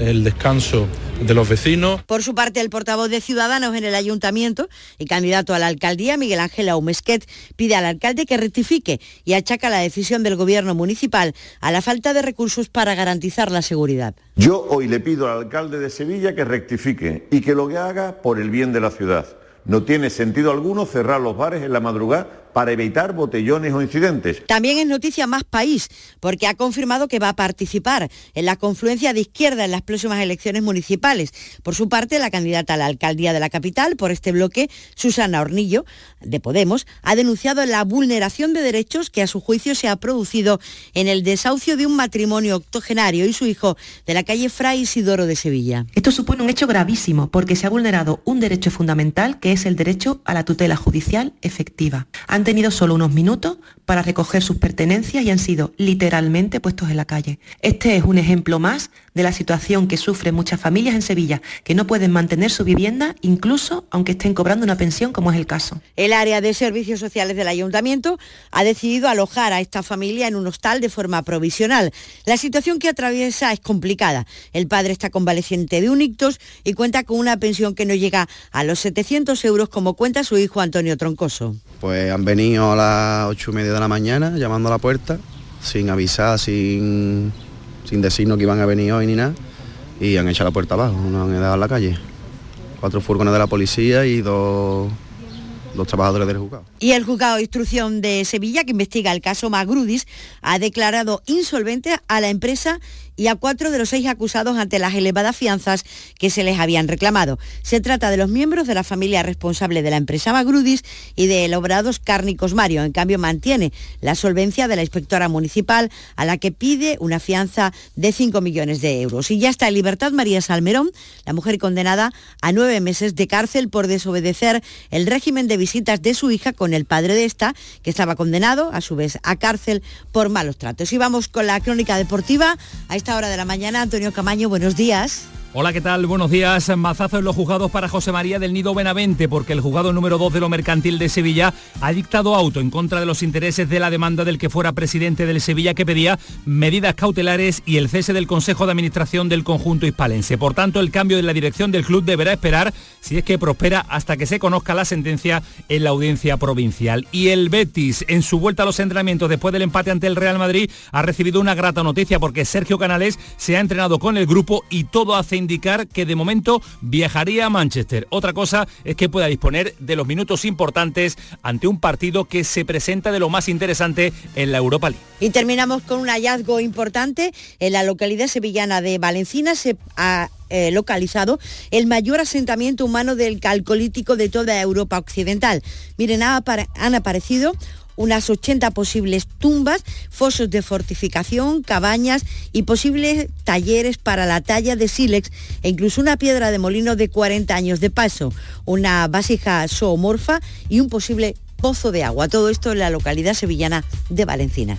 el descanso de los vecinos. Por su parte, el portavoz de Ciudadanos en el Ayuntamiento y candidato a la alcaldía, Miguel Ángel Aumesquet, pide al alcalde que rectifique y achaca la decisión del gobierno municipal a la falta de recursos para garantizar la seguridad. Yo hoy le pido al alcalde de Sevilla que rectifique y que lo que haga por el bien de la ciudad. No tiene sentido alguno cerrar los bares en la madrugada para evitar botellones o incidentes. También es noticia Más País, porque ha confirmado que va a participar en la confluencia de izquierda en las próximas elecciones municipales. Por su parte, la candidata a la alcaldía de la capital por este bloque, Susana Hornillo, de Podemos, ha denunciado la vulneración de derechos que a su juicio se ha producido en el desahucio de un matrimonio octogenario y su hijo de la calle Fray Isidoro de Sevilla. Esto supone un hecho gravísimo porque se ha vulnerado un derecho fundamental que es el derecho a la tutela judicial efectiva. Han tenido solo unos minutos para recoger sus pertenencias y han sido literalmente puestos en la calle. Este es un ejemplo más de la situación que sufren muchas familias en Sevilla, que no pueden mantener su vivienda incluso aunque estén cobrando una pensión, como es el caso. El área de servicios sociales del ayuntamiento ha decidido alojar a esta familia en un hostal de forma provisional. La situación que atraviesa es complicada. El padre está convaleciente de un ictus y cuenta con una pensión que no llega a los 700 euros como cuenta su hijo Antonio Troncoso. Pues han venido a las ocho y media de la mañana llamando a la puerta, sin avisar, sin, sin decirnos que iban a venir hoy ni nada, y han echado la puerta abajo, nos han dejado en la calle. Cuatro furgones de la policía y dos, dos trabajadores del juzgado. Y el juzgado de instrucción de Sevilla, que investiga el caso Magrudis, ha declarado insolvente a la empresa y a cuatro de los seis acusados ante las elevadas fianzas que se les habían reclamado. Se trata de los miembros de la familia responsable de la empresa Magrudis y de Elaborados Cárnicos Mario. En cambio, mantiene la solvencia de la inspectora municipal a la que pide una fianza de 5 millones de euros. Y ya está en libertad María Salmerón, la mujer condenada a nueve meses de cárcel por desobedecer el régimen de visitas de su hija con el padre de esta, que estaba condenado a su vez a cárcel por malos tratos. Y vamos con la crónica deportiva. A esta hora de la mañana, Antonio Camaño, buenos días. Hola, ¿qué tal? Buenos días. Mazazo en los juzgados para José María del Nido Benavente, porque el juzgado número 2 de lo mercantil de Sevilla ha dictado auto en contra de los intereses de la demanda del que fuera presidente del Sevilla que pedía medidas cautelares y el cese del Consejo de Administración del conjunto hispalense. Por tanto, el cambio de la dirección del club deberá esperar, si es que prospera, hasta que se conozca la sentencia en la audiencia provincial. Y el Betis, en su vuelta a los entrenamientos después del empate ante el Real Madrid, ha recibido una grata noticia porque Sergio Canales se ha entrenado con el grupo y todo hace indicar que de momento viajaría a Manchester. Otra cosa es que pueda disponer de los minutos importantes ante un partido que se presenta de lo más interesante en la Europa League. Y terminamos con un hallazgo importante. En la localidad sevillana de Valencina se ha eh, localizado el mayor asentamiento humano del calcolítico de toda Europa Occidental. Miren, han aparecido unas 80 posibles tumbas, fosos de fortificación, cabañas y posibles talleres para la talla de sílex e incluso una piedra de molino de 40 años de paso, una vasija zoomorfa y un posible pozo de agua. Todo esto en la localidad sevillana de Valencina.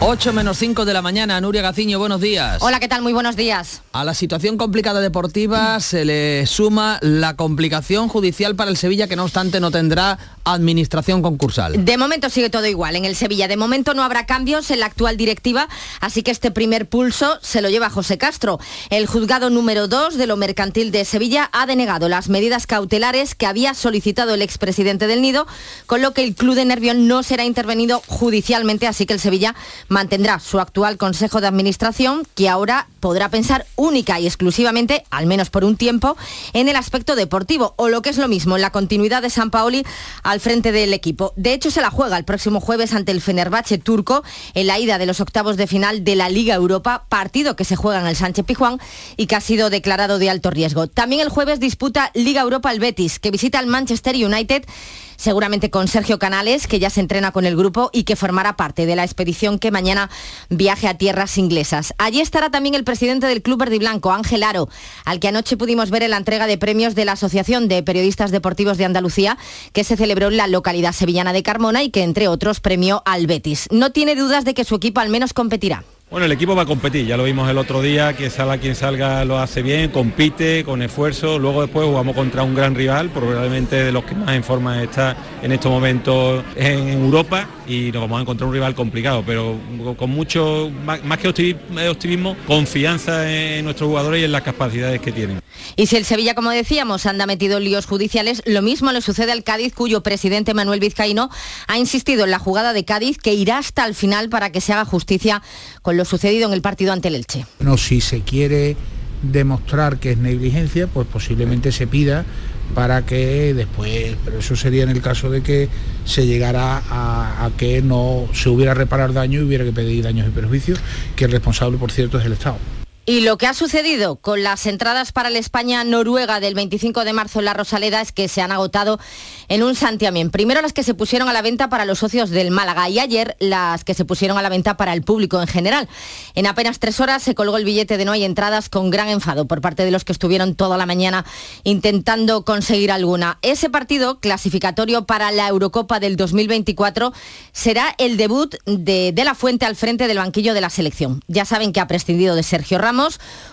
8 menos 5 de la mañana, Nuria Gaciño, buenos días. Hola, ¿qué tal? Muy buenos días. A la situación complicada deportiva se le suma la complicación judicial para el Sevilla, que no obstante no tendrá administración concursal. De momento sigue todo igual en el Sevilla. De momento no habrá cambios en la actual directiva, así que este primer pulso se lo lleva José Castro. El juzgado número 2 de lo mercantil de Sevilla ha denegado las medidas cautelares que había solicitado el expresidente del Nido, con lo que el Club de Nervión no será intervenido judicialmente, así que el Sevilla mantendrá su actual Consejo de Administración, que ahora podrá pensar única y exclusivamente, al menos por un tiempo, en el aspecto deportivo, o lo que es lo mismo, en la continuidad de San Paoli al frente del equipo. De hecho, se la juega el próximo jueves ante el Fenerbahce turco en la ida de los octavos de final de la Liga Europa, partido que se juega en el Sánchez Pijuán y que ha sido declarado de alto riesgo. También el jueves disputa Liga Europa el Betis, que visita al Manchester United seguramente con Sergio Canales, que ya se entrena con el grupo y que formará parte de la expedición que mañana viaje a tierras inglesas. Allí estará también el presidente del Club Verde y Blanco, Ángel Aro, al que anoche pudimos ver en la entrega de premios de la Asociación de Periodistas Deportivos de Andalucía, que se celebró en la localidad sevillana de Carmona y que, entre otros, premió al Betis. No tiene dudas de que su equipo al menos competirá. Bueno, el equipo va a competir, ya lo vimos el otro día, que salga quien salga lo hace bien, compite con esfuerzo, luego después jugamos contra un gran rival, probablemente de los que más en forma está en estos momentos en Europa y nos vamos a encontrar un rival complicado, pero con mucho, más que optimismo, confianza en nuestros jugadores y en las capacidades que tienen. Y si el Sevilla, como decíamos, anda metido en líos judiciales, lo mismo le sucede al Cádiz, cuyo presidente Manuel Vizcaíno ha insistido en la jugada de Cádiz que irá hasta el final para que se haga justicia con lo sucedido en el partido ante el Elche. No, si se quiere demostrar que es negligencia, pues posiblemente se pida para que después, pero eso sería en el caso de que se llegara a, que no se hubiera reparar daño y hubiera que pedir daños y perjuicios, que el responsable, por cierto, es el Estado. Y lo que ha sucedido con las entradas para la España-Noruega del 25 de marzo en la Rosaleda es que se han agotado en un santiamén. Primero las que se pusieron a la venta para los socios del Málaga y ayer las que se pusieron a la venta para el público en general. En apenas tres horas se colgó el billete de no hay entradas con gran enfado por parte de los que estuvieron toda la mañana intentando conseguir alguna. Ese partido clasificatorio para la Eurocopa del 2024 será el debut de, de la Fuente al frente del banquillo de la selección. Ya saben que ha prescindido de Sergio Ramos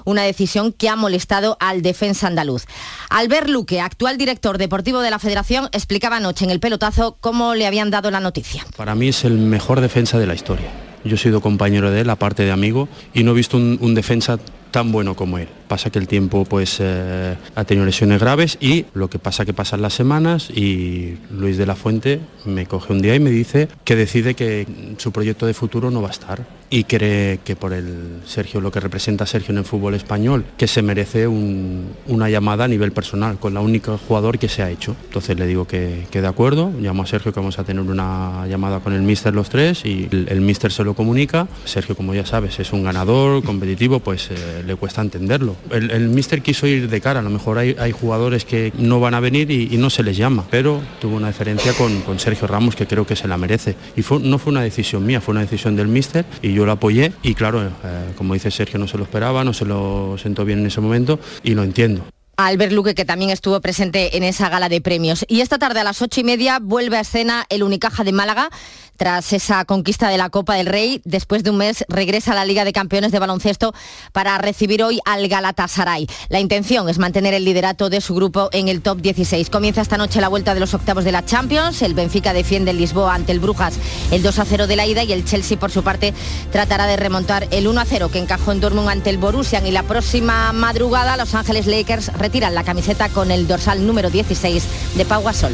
una decisión que ha molestado al defensa andaluz. Albert Luque, actual director deportivo de la Federación, explicaba anoche en el pelotazo cómo le habían dado la noticia. Para mí es el mejor defensa de la historia. Yo he sido compañero de él, aparte de amigo, y no he visto un, defensa tan bueno como él. Pasa que el tiempo pues eh, ha tenido lesiones graves y lo que pasa que pasan las semanas y Luis de la Fuente me coge un día y me dice que decide que su proyecto de futuro no va a estar y cree que por el Sergio, lo que representa Sergio en el fútbol español, que se merece una llamada a nivel personal con la única jugador que se ha hecho. Entonces le digo que, de acuerdo, llamo a Sergio que vamos a tener una llamada con el míster los tres y el, el míster se lo comunica. Sergio, como ya sabes, es un ganador, competitivo, pues eh, le cuesta entenderlo el, míster quiso ir de cara, a lo mejor hay, jugadores que no van a venir y, no se les llama, pero tuvo una diferencia con, Sergio Ramos que creo que se la merece. Y no fue una decisión mía, fue una decisión del míster y yo lo apoyé y claro, eh, como dice Sergio, no se lo esperaba, no se lo sentó bien en ese momento y lo entiendo. Albert Luque, que también estuvo presente en esa gala de premios. Y esta tarde a las ocho y media vuelve a escena el Unicaja de Málaga tras esa conquista de la Copa del Rey. Después de un mes regresa a la Liga de Campeones de Baloncesto para recibir hoy al Galatasaray. La intención es mantener el liderato de su grupo en el top 16. Comienza esta noche la vuelta de los octavos de la Champions. El Benfica defiende Lisboa ante el Brujas el 2 a 0 de la ida y el Chelsea por su parte tratará de remontar el 1 a 0 que encajó en Dortmund ante el Borussia. Y la próxima madrugada Los Ángeles Lakers retiran la camiseta con el dorsal número 16 de Pau Gasol.